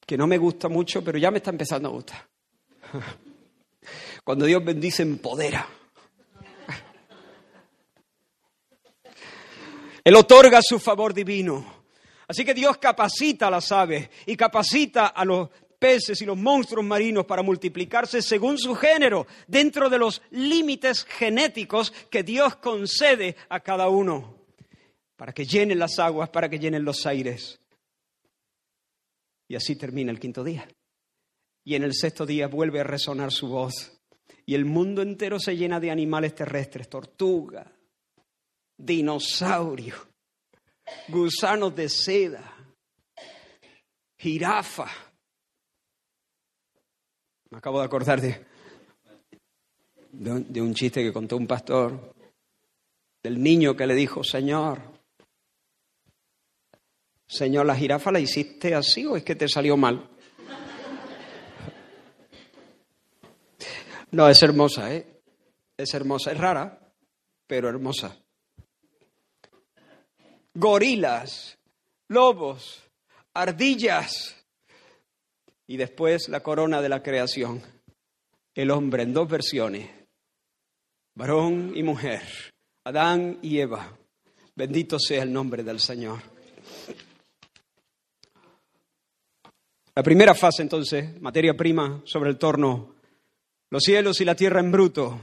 que no me gusta mucho, pero ya me está empezando a gustar. Cuando Dios bendice, empodera. Él otorga su favor divino. Así que Dios capacita a las aves y capacita a los peces y los monstruos marinos para multiplicarse según su género, dentro de los límites genéticos que Dios concede a cada uno, para que llenen las aguas, para que llenen los aires. Y así termina el quinto día. Y en el sexto día vuelve a resonar su voz. Y el mundo entero se llena de animales terrestres, tortugas, dinosaurios, gusanos de seda, jirafa, me acabo de acordar de, de, un chiste que contó un pastor, del niño que le dijo, Señor, Señor, ¿la jirafa la hiciste así o es que te salió mal? No, es hermosa, ¿eh? Es hermosa, es rara, pero hermosa. Gorilas, lobos, ardillas, y después la corona de la creación, el hombre en dos versiones, varón y mujer, Adán y Eva. Bendito sea el nombre del Señor. La primera fase entonces, materia prima sobre el torno, los cielos y la tierra en bruto,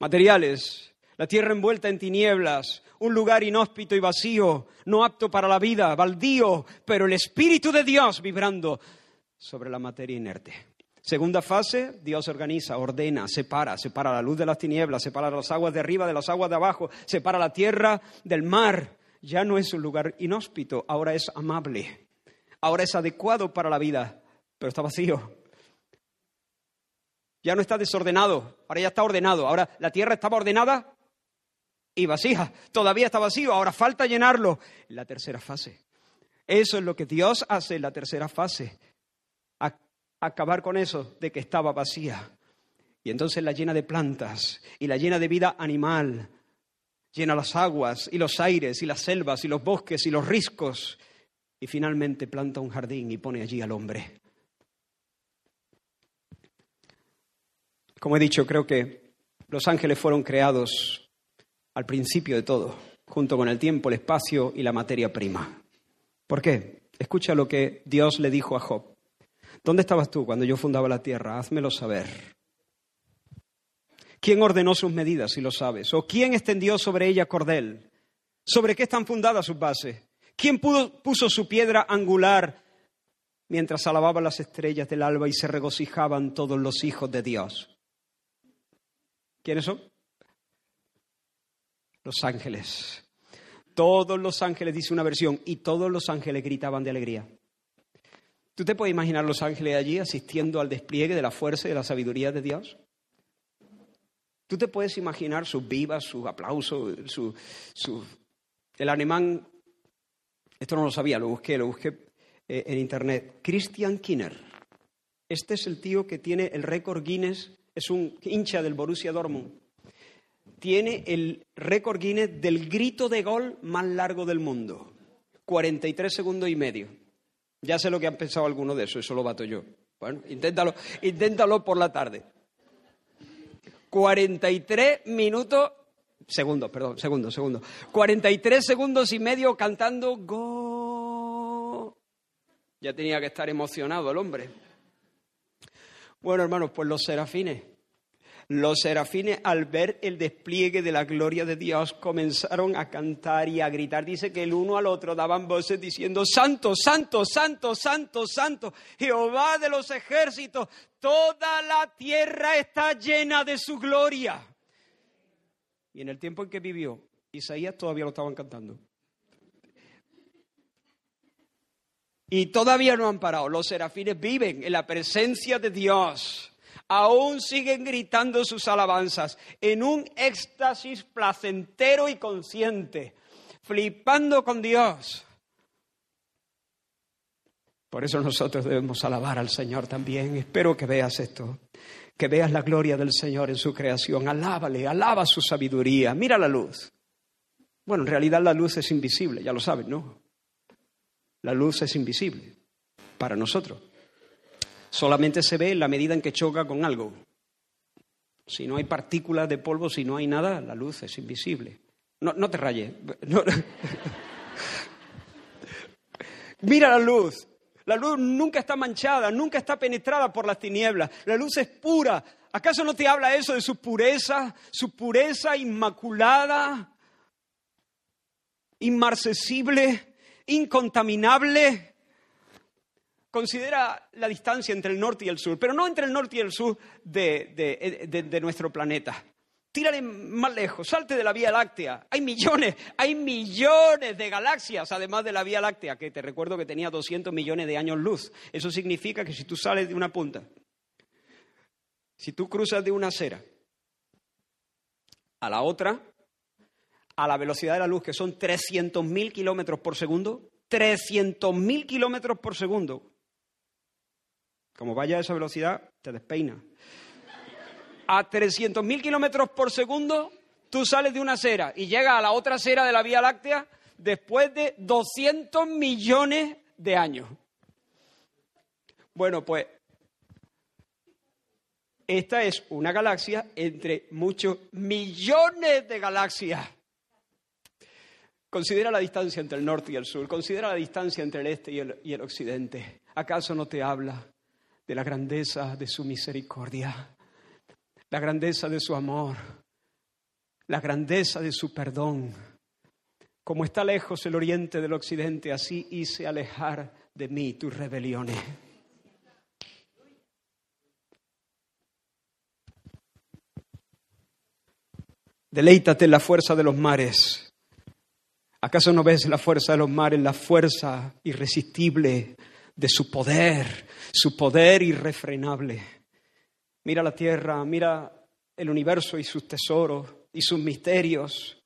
materiales, la tierra envuelta en tinieblas, un lugar inhóspito y vacío, no apto para la vida, baldío, pero el Espíritu de Dios vibrando sobre la materia inerte. Segunda fase, Dios organiza, ordena, separa, separa la luz de las tinieblas, separa las aguas de arriba de las aguas de abajo, separa la tierra del mar. Ya no es un lugar inhóspito, ahora es amable, ahora es adecuado para la vida, pero está vacío. Ya no está desordenado, ahora ya está ordenado. Ahora la tierra estaba ordenada y vacía, todavía está vacío, ahora falta llenarlo. La tercera fase. Eso es lo que Dios hace en la tercera fase acabar con eso de que estaba vacía. Y entonces la llena de plantas y la llena de vida animal, llena las aguas y los aires y las selvas y los bosques y los riscos. Y finalmente planta un jardín y pone allí al hombre. Como he dicho, creo que los ángeles fueron creados al principio de todo, junto con el tiempo, el espacio y la materia prima. ¿Por qué? Escucha lo que Dios le dijo a Job. ¿Dónde estabas tú cuando yo fundaba la tierra? Házmelo saber. ¿Quién ordenó sus medidas, si lo sabes? ¿O quién extendió sobre ella cordel? ¿Sobre qué están fundadas sus bases? ¿Quién puso su piedra angular mientras alababan las estrellas del alba y se regocijaban todos los hijos de Dios? ¿Quiénes son? Los ángeles. Todos los ángeles, dice una versión, y todos los ángeles gritaban de alegría. ¿Tú te puedes imaginar los ángeles allí asistiendo al despliegue de la fuerza y de la sabiduría de Dios? ¿Tú te puedes imaginar sus vivas, sus aplausos, su, su... El alemán esto no lo sabía, lo busqué, lo busqué eh, en internet. Christian Kinner. Este es el tío que tiene el récord Guinness, es un hincha del Borussia Dortmund. Tiene el récord Guinness del grito de gol más largo del mundo. 43 segundos y medio. Ya sé lo que han pensado algunos de eso, eso lo bato yo. Bueno, inténtalo, inténtalo por la tarde. 43 minutos segundos, perdón, segundos, segundos. 43 segundos y medio cantando go. Ya tenía que estar emocionado el hombre. Bueno, hermanos, pues los serafines. Los serafines, al ver el despliegue de la gloria de Dios, comenzaron a cantar y a gritar. Dice que el uno al otro daban voces diciendo, Santo, Santo, Santo, Santo, Santo, Jehová de los ejércitos, toda la tierra está llena de su gloria. Y en el tiempo en que vivió, Isaías todavía lo estaban cantando. Y todavía no han parado. Los serafines viven en la presencia de Dios. Aún siguen gritando sus alabanzas en un éxtasis placentero y consciente, flipando con Dios. Por eso nosotros debemos alabar al Señor también. Espero que veas esto que veas la gloria del Señor en su creación. Alábale, alaba su sabiduría. Mira la luz. Bueno, en realidad la luz es invisible, ya lo saben, ¿no? La luz es invisible para nosotros. Solamente se ve en la medida en que choca con algo. Si no hay partículas de polvo, si no hay nada, la luz es invisible. No, no te rayes. Mira la luz. La luz nunca está manchada, nunca está penetrada por las tinieblas. La luz es pura. ¿Acaso no te habla eso de su pureza, su pureza inmaculada, inmarcesible, incontaminable? Considera la distancia entre el norte y el sur, pero no entre el norte y el sur de, de nuestro planeta. Tírale más lejos, salte de la Vía Láctea. Hay millones, hay millones de galaxias, además de la Vía Láctea, que te recuerdo que tenía 200 millones de años luz. Eso significa que si tú sales de una punta, si tú cruzas de una acera a la otra, a la velocidad de la luz, que son 300.000 kilómetros por segundo, 300.000 kilómetros por segundo. Como vaya a esa velocidad, te despeina a 300.000 kilómetros por segundo, tú sales de una acera y llegas a la otra acera de la Vía Láctea después de 200 millones de años. Bueno, pues esta es una galaxia entre muchos millones de galaxias. Considera la distancia entre el norte y el sur, considera la distancia entre el este y el occidente. ¿Acaso no te habla de la grandeza de su misericordia? la grandeza de su amor, la grandeza de su perdón. Como está lejos el oriente del occidente, así hice alejar de mí tus rebeliones. Deleítate en la fuerza de los mares. ¿Acaso no ves la fuerza de los mares, la fuerza irresistible de su poder, su poder irrefrenable? Mira la tierra, mira el universo y sus tesoros y sus misterios.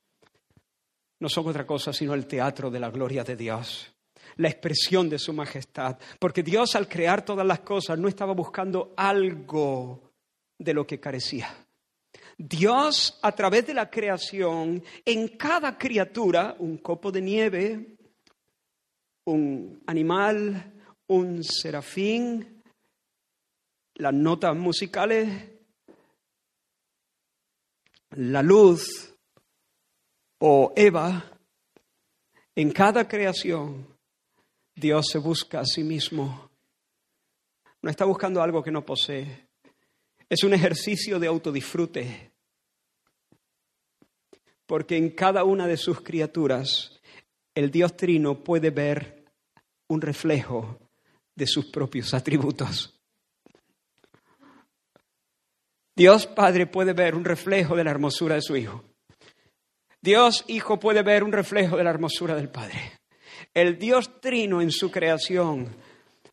No son otra cosa sino el teatro de la gloria de Dios, la expresión de su majestad. Porque Dios al crear todas las cosas no estaba buscando algo de lo que carecía. Dios a través de la creación, en cada criatura, un copo de nieve, un animal, un serafín, las notas musicales, la luz o Eva, en cada creación Dios se busca a sí mismo. No está buscando algo que no posee. Es un ejercicio de autodisfrute. porque en cada una de sus criaturas el Dios Trino puede ver un reflejo de sus propios atributos. Dios Padre puede ver un reflejo de la hermosura de su Hijo. Dios Hijo puede ver un reflejo de la hermosura del Padre. El Dios Trino en su creación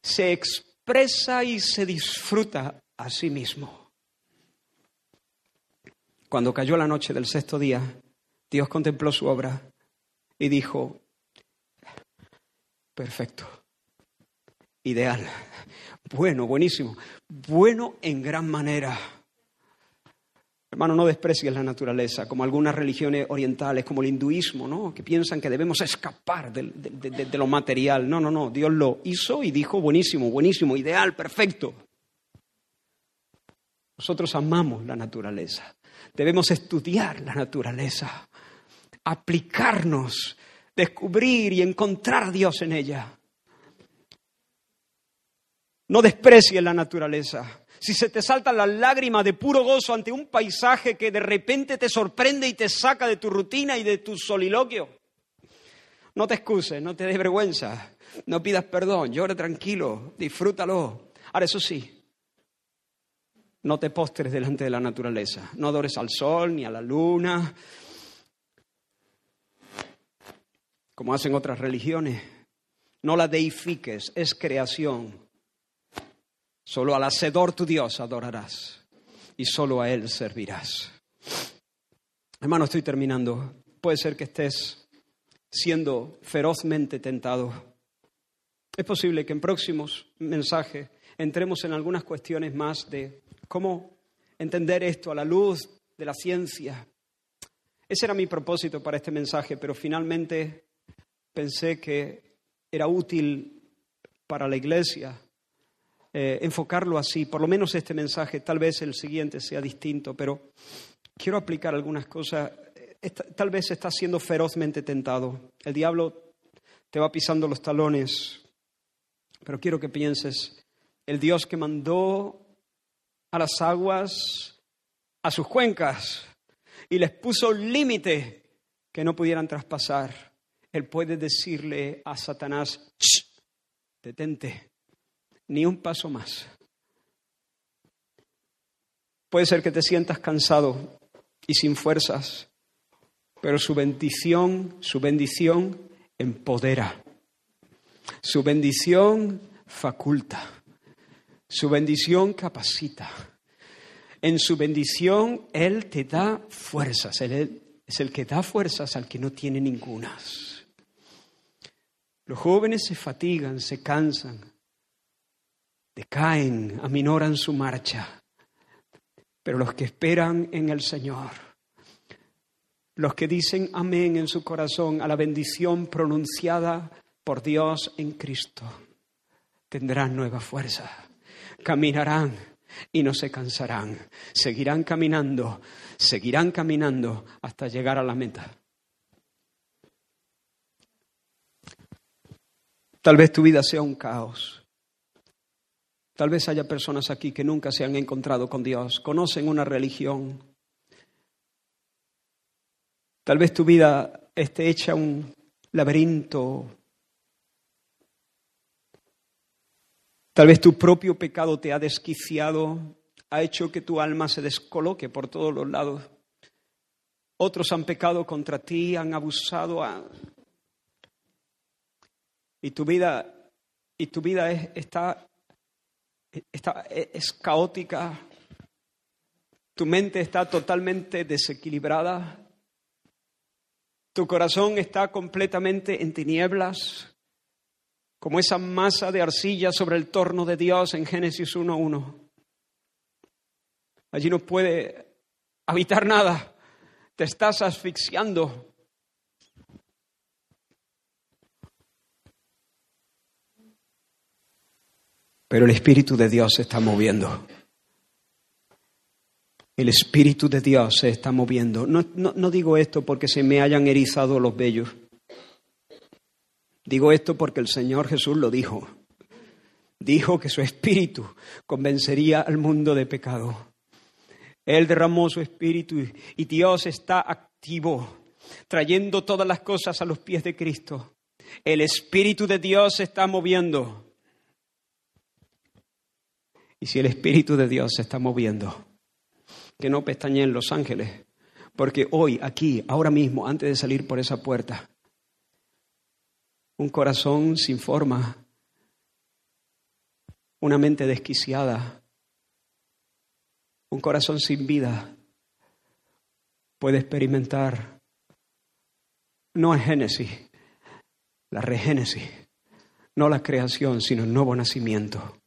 se expresa y se disfruta a sí mismo. Cuando cayó la noche del sexto día, Dios contempló su obra y dijo, perfecto, ideal, bueno, buenísimo, bueno en gran manera. Hermano, no desprecies la naturaleza, como algunas religiones orientales, como el hinduismo, ¿no? que piensan que debemos escapar de, de, lo material. No, no, no, Dios lo hizo y dijo, buenísimo, buenísimo, ideal, perfecto. Nosotros amamos la naturaleza, debemos estudiar la naturaleza, aplicarnos, descubrir y encontrar a Dios en ella. No desprecies la naturaleza si se te saltan las lágrimas de puro gozo ante un paisaje que de repente te sorprende y te saca de tu rutina y de tu soliloquio. No te excuses, no te des vergüenza, no pidas perdón, llora tranquilo, disfrútalo. Ahora, eso sí, no te postres delante de la naturaleza, no adores al sol ni a la luna, como hacen otras religiones. No la deifiques, es creación. Solo al Hacedor tu Dios adorarás y solo a Él servirás. Hermano, estoy terminando. Puede ser que estés siendo ferozmente tentado. Es posible que en próximos mensajes entremos en algunas cuestiones más de cómo entender esto a la luz de la ciencia. Ese era mi propósito para este mensaje, pero finalmente pensé que era útil para la iglesia eh, enfocarlo así, por lo menos este mensaje, tal vez el siguiente sea distinto, pero quiero aplicar algunas cosas. tal vez estás siendo ferozmente tentado. El diablo te va pisando los talones, pero quiero que pienses, el Dios que mandó a las aguas a sus cuencas y les puso límite que no pudieran traspasar, Él puede decirle a Satanás, detente, ni un paso más. Puede ser que te sientas cansado y sin fuerzas, pero su bendición, su bendición empodera. Su bendición faculta. Su bendición capacita. En su bendición Él te da fuerzas. Él es el que da fuerzas al que no tiene ningunas. Los jóvenes se fatigan, se cansan, decaen, aminoran su marcha. Pero los que esperan en el Señor, los que dicen amén en su corazón a la bendición pronunciada por Dios en Cristo, tendrán nueva fuerza, caminarán y no se cansarán, seguirán caminando, seguirán caminando hasta llegar a la meta. Tal vez tu vida sea un caos. Tal vez haya personas aquí que nunca se han encontrado con Dios, conocen una religión. Tal vez tu vida esté hecha un laberinto. Tal vez tu propio pecado te ha desquiciado, ha hecho que tu alma se descoloque por todos los lados. Otros han pecado contra ti, han abusado. Y tu vida, y tu vida está e, es caótica, tu mente está totalmente desequilibrada, tu corazón está completamente en tinieblas, como esa masa de arcilla sobre el torno de Dios en Génesis 1.1. Allí no puede habitar nada, te estás asfixiando, Pero el Espíritu de Dios se está moviendo. El Espíritu de Dios se está moviendo. No, digo esto porque se me hayan erizado los vellos. Digo esto porque el Señor Jesús lo dijo. Dijo que su Espíritu convencería al mundo de pecado. Él derramó su Espíritu y Dios está activo trayendo todas las cosas a los pies de Cristo. El Espíritu de Dios se está moviendo. Y si el Espíritu de Dios se está moviendo, que no pestañeen los ángeles, porque hoy, aquí, ahora mismo, antes de salir por esa puerta, un corazón sin forma, una mente desquiciada, un corazón sin vida, puede experimentar no es Génesis, la regénesis, no la creación, sino el nuevo nacimiento.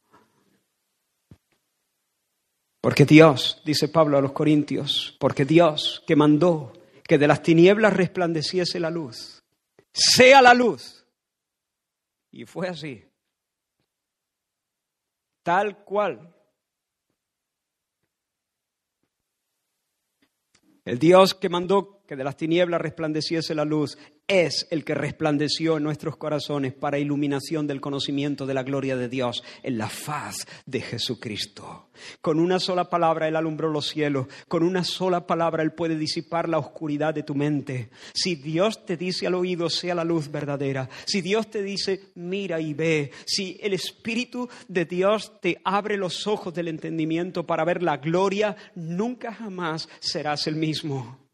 Porque Dios, dice Pablo a los Corintios, porque Dios que mandó que de las tinieblas resplandeciese la luz, sea la luz. Y fue así, tal cual. El Dios que mandó que de las tinieblas resplandeciese la luz, es el que resplandeció en nuestros corazones para iluminación del conocimiento de la gloria de Dios en la faz de Jesucristo. Con una sola palabra Él alumbró los cielos, con una sola palabra Él puede disipar la oscuridad de tu mente. Si Dios te dice al oído, sea la luz verdadera, si Dios te dice, mira y ve, si el Espíritu de Dios te abre los ojos del entendimiento para ver la gloria, nunca jamás serás el mismo.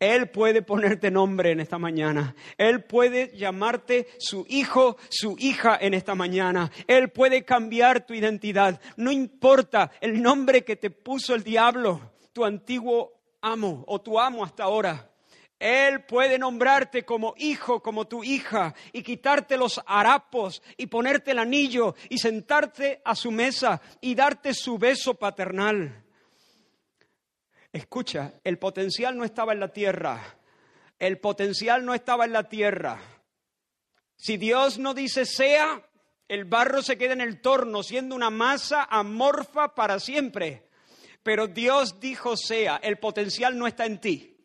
Él puede ponerte nombre en esta mañana. Él puede llamarte su hijo, su hija en esta mañana. Él puede cambiar tu identidad. No importa el nombre que te puso el diablo, tu antiguo amo o tu amo hasta ahora. Él puede nombrarte como hijo, como tu hija, y quitarte los harapos y ponerte el anillo y sentarte a su mesa y darte su beso paternal. Escucha, el potencial no estaba en la tierra. El potencial no estaba en la tierra. Si Dios no dice sea, el barro se queda en el torno, siendo una masa amorfa para siempre. Pero Dios dijo sea, el potencial no está en ti.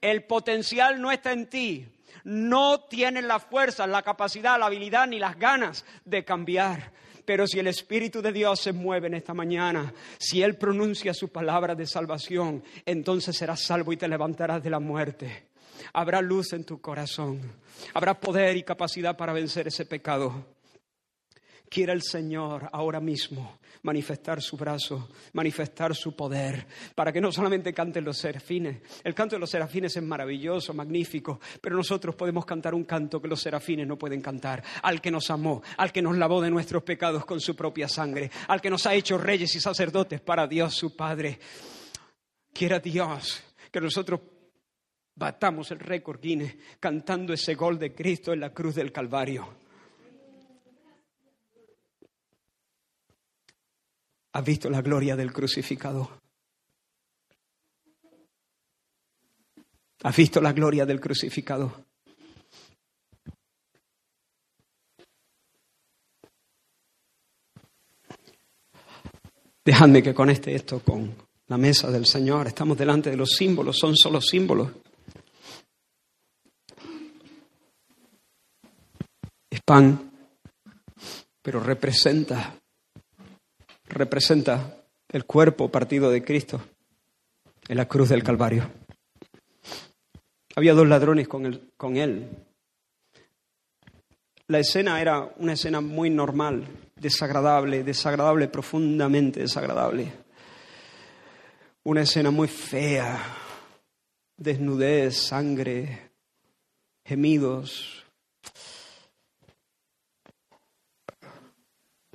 El potencial no está en ti. No tienes la fuerza, la capacidad, la habilidad ni las ganas de cambiar. Pero si el Espíritu de Dios se mueve en esta mañana, si Él pronuncia su palabra de salvación, entonces serás salvo y te levantarás de la muerte. Habrá luz en tu corazón. Habrá poder y capacidad para vencer ese pecado. Quiere el Señor ahora mismo manifestar su brazo, manifestar su poder, para que no solamente canten los serafines. El canto de los serafines es maravilloso, magnífico, pero nosotros podemos cantar un canto que los serafines no pueden cantar. Al que nos amó, al que nos lavó de nuestros pecados con su propia sangre, al que nos ha hecho reyes y sacerdotes para Dios su Padre. Quiera Dios que nosotros batamos el récord Guinness cantando ese gol de Cristo en la cruz del Calvario. ¿Has visto la gloria del crucificado? ¿Has visto la gloria del crucificado? Dejadme que conecte esto con la mesa del Señor. Estamos delante de los símbolos, son solo símbolos. Es pan, pero representa representa el cuerpo partido de Cristo en la cruz del Calvario. Había dos ladrones con, con él. La escena era una escena muy normal, desagradable, desagradable, profundamente desagradable. Una escena muy fea, desnudez, sangre, gemidos,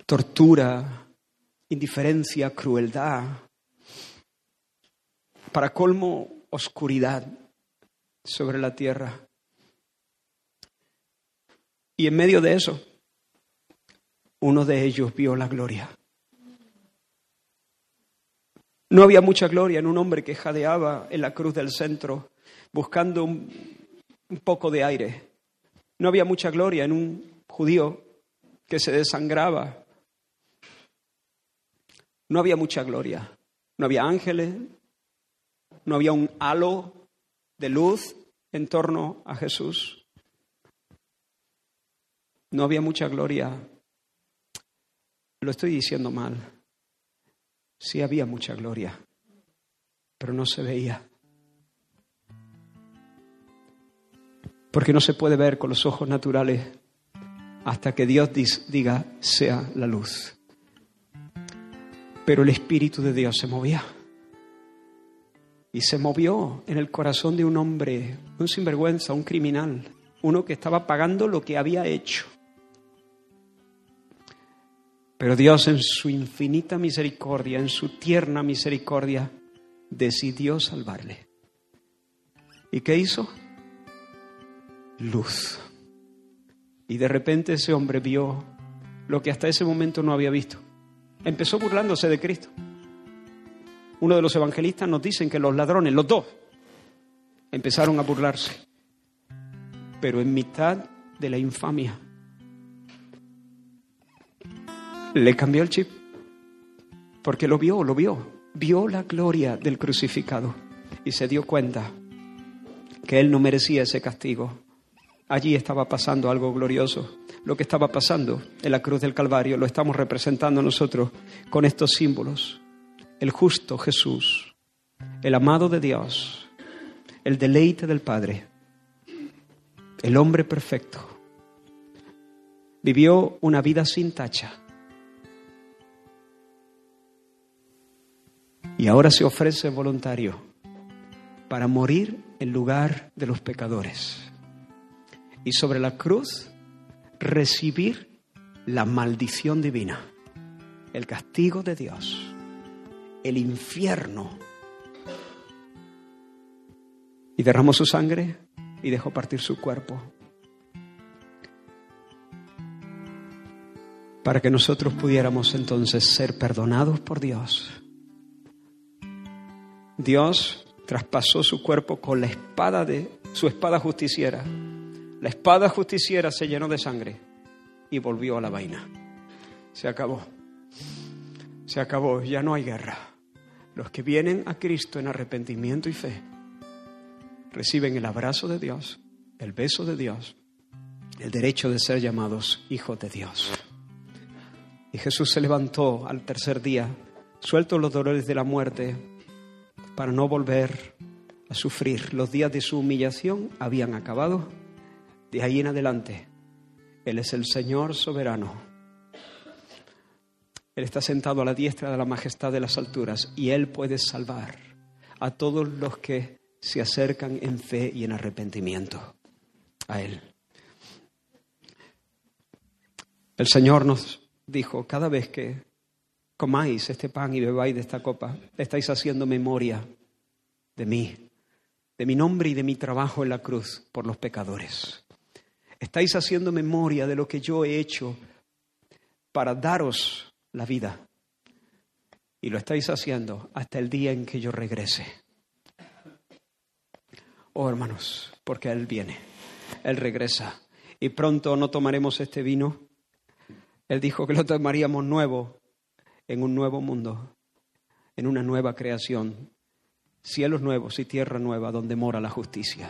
tortura, indiferencia, crueldad, para colmo, oscuridad sobre la tierra. Y en medio de eso, uno de ellos vio la gloria. No había mucha gloria en un hombre que jadeaba en la cruz del centro buscando un, un, poco de aire. No había mucha gloria en un judío que se desangraba no había mucha gloria. No había ángeles, no había un halo de luz en torno a Jesús. No había mucha gloria. Lo estoy diciendo mal. Sí había mucha gloria, pero no se veía. Porque no se puede ver con los ojos naturales hasta que Dios diga, sea la luz. Pero el Espíritu de Dios se movía. Y se movió en el corazón de un hombre, un sinvergüenza, un criminal, uno que estaba pagando lo que había hecho. Pero Dios en su infinita misericordia, en su tierna misericordia, decidió salvarle. ¿Y qué hizo? Luz. Y de repente ese hombre vio lo que hasta ese momento no había visto. Empezó burlándose de Cristo. Uno de los evangelistas nos dicen que los ladrones, los dos, empezaron a burlarse. Pero en mitad de la infamia, le cambió el chip. Porque lo vio, lo vio. Vio la gloria del crucificado y se dio cuenta que él no merecía ese castigo. Allí estaba pasando algo glorioso. Lo que estaba pasando en la cruz del Calvario lo estamos representando nosotros con estos símbolos. El justo Jesús, el amado de Dios, el deleite del Padre, el hombre perfecto. Vivió una vida sin tacha. Y ahora se ofrece voluntario para morir en lugar de los pecadores y sobre la cruz recibir la maldición divina, el castigo de Dios, el infierno. Y derramó su sangre y dejó partir su cuerpo para que nosotros pudiéramos entonces ser perdonados por Dios. Dios traspasó su cuerpo con la espada de su espada justiciera la espada justiciera se llenó de sangre y volvió a la vaina. Se acabó. Se acabó. Ya no hay guerra. Los que vienen a Cristo en arrepentimiento y fe reciben el abrazo de Dios, el beso de Dios, el derecho de ser llamados hijos de Dios. Y Jesús se levantó al tercer día, suelto los dolores de la muerte, para no volver a sufrir. Los días de su humillación habían acabado de ahí en adelante, Él es el Señor soberano. Él está sentado a la diestra de la majestad de las alturas y Él puede salvar a todos los que se acercan en fe y en arrepentimiento a Él. El Señor nos dijo, cada vez que comáis este pan y bebáis de esta copa, estáis haciendo memoria de mí, de mi nombre y de mi trabajo en la cruz por los pecadores. Estáis haciendo memoria de lo que yo he hecho para daros la vida. Y lo estáis haciendo hasta el día en que yo regrese. Oh hermanos, porque Él viene, Él regresa. Y pronto no tomaremos este vino. Él dijo que lo tomaríamos nuevo, en un nuevo mundo, en una nueva creación. Cielos nuevos y tierra nueva donde mora la justicia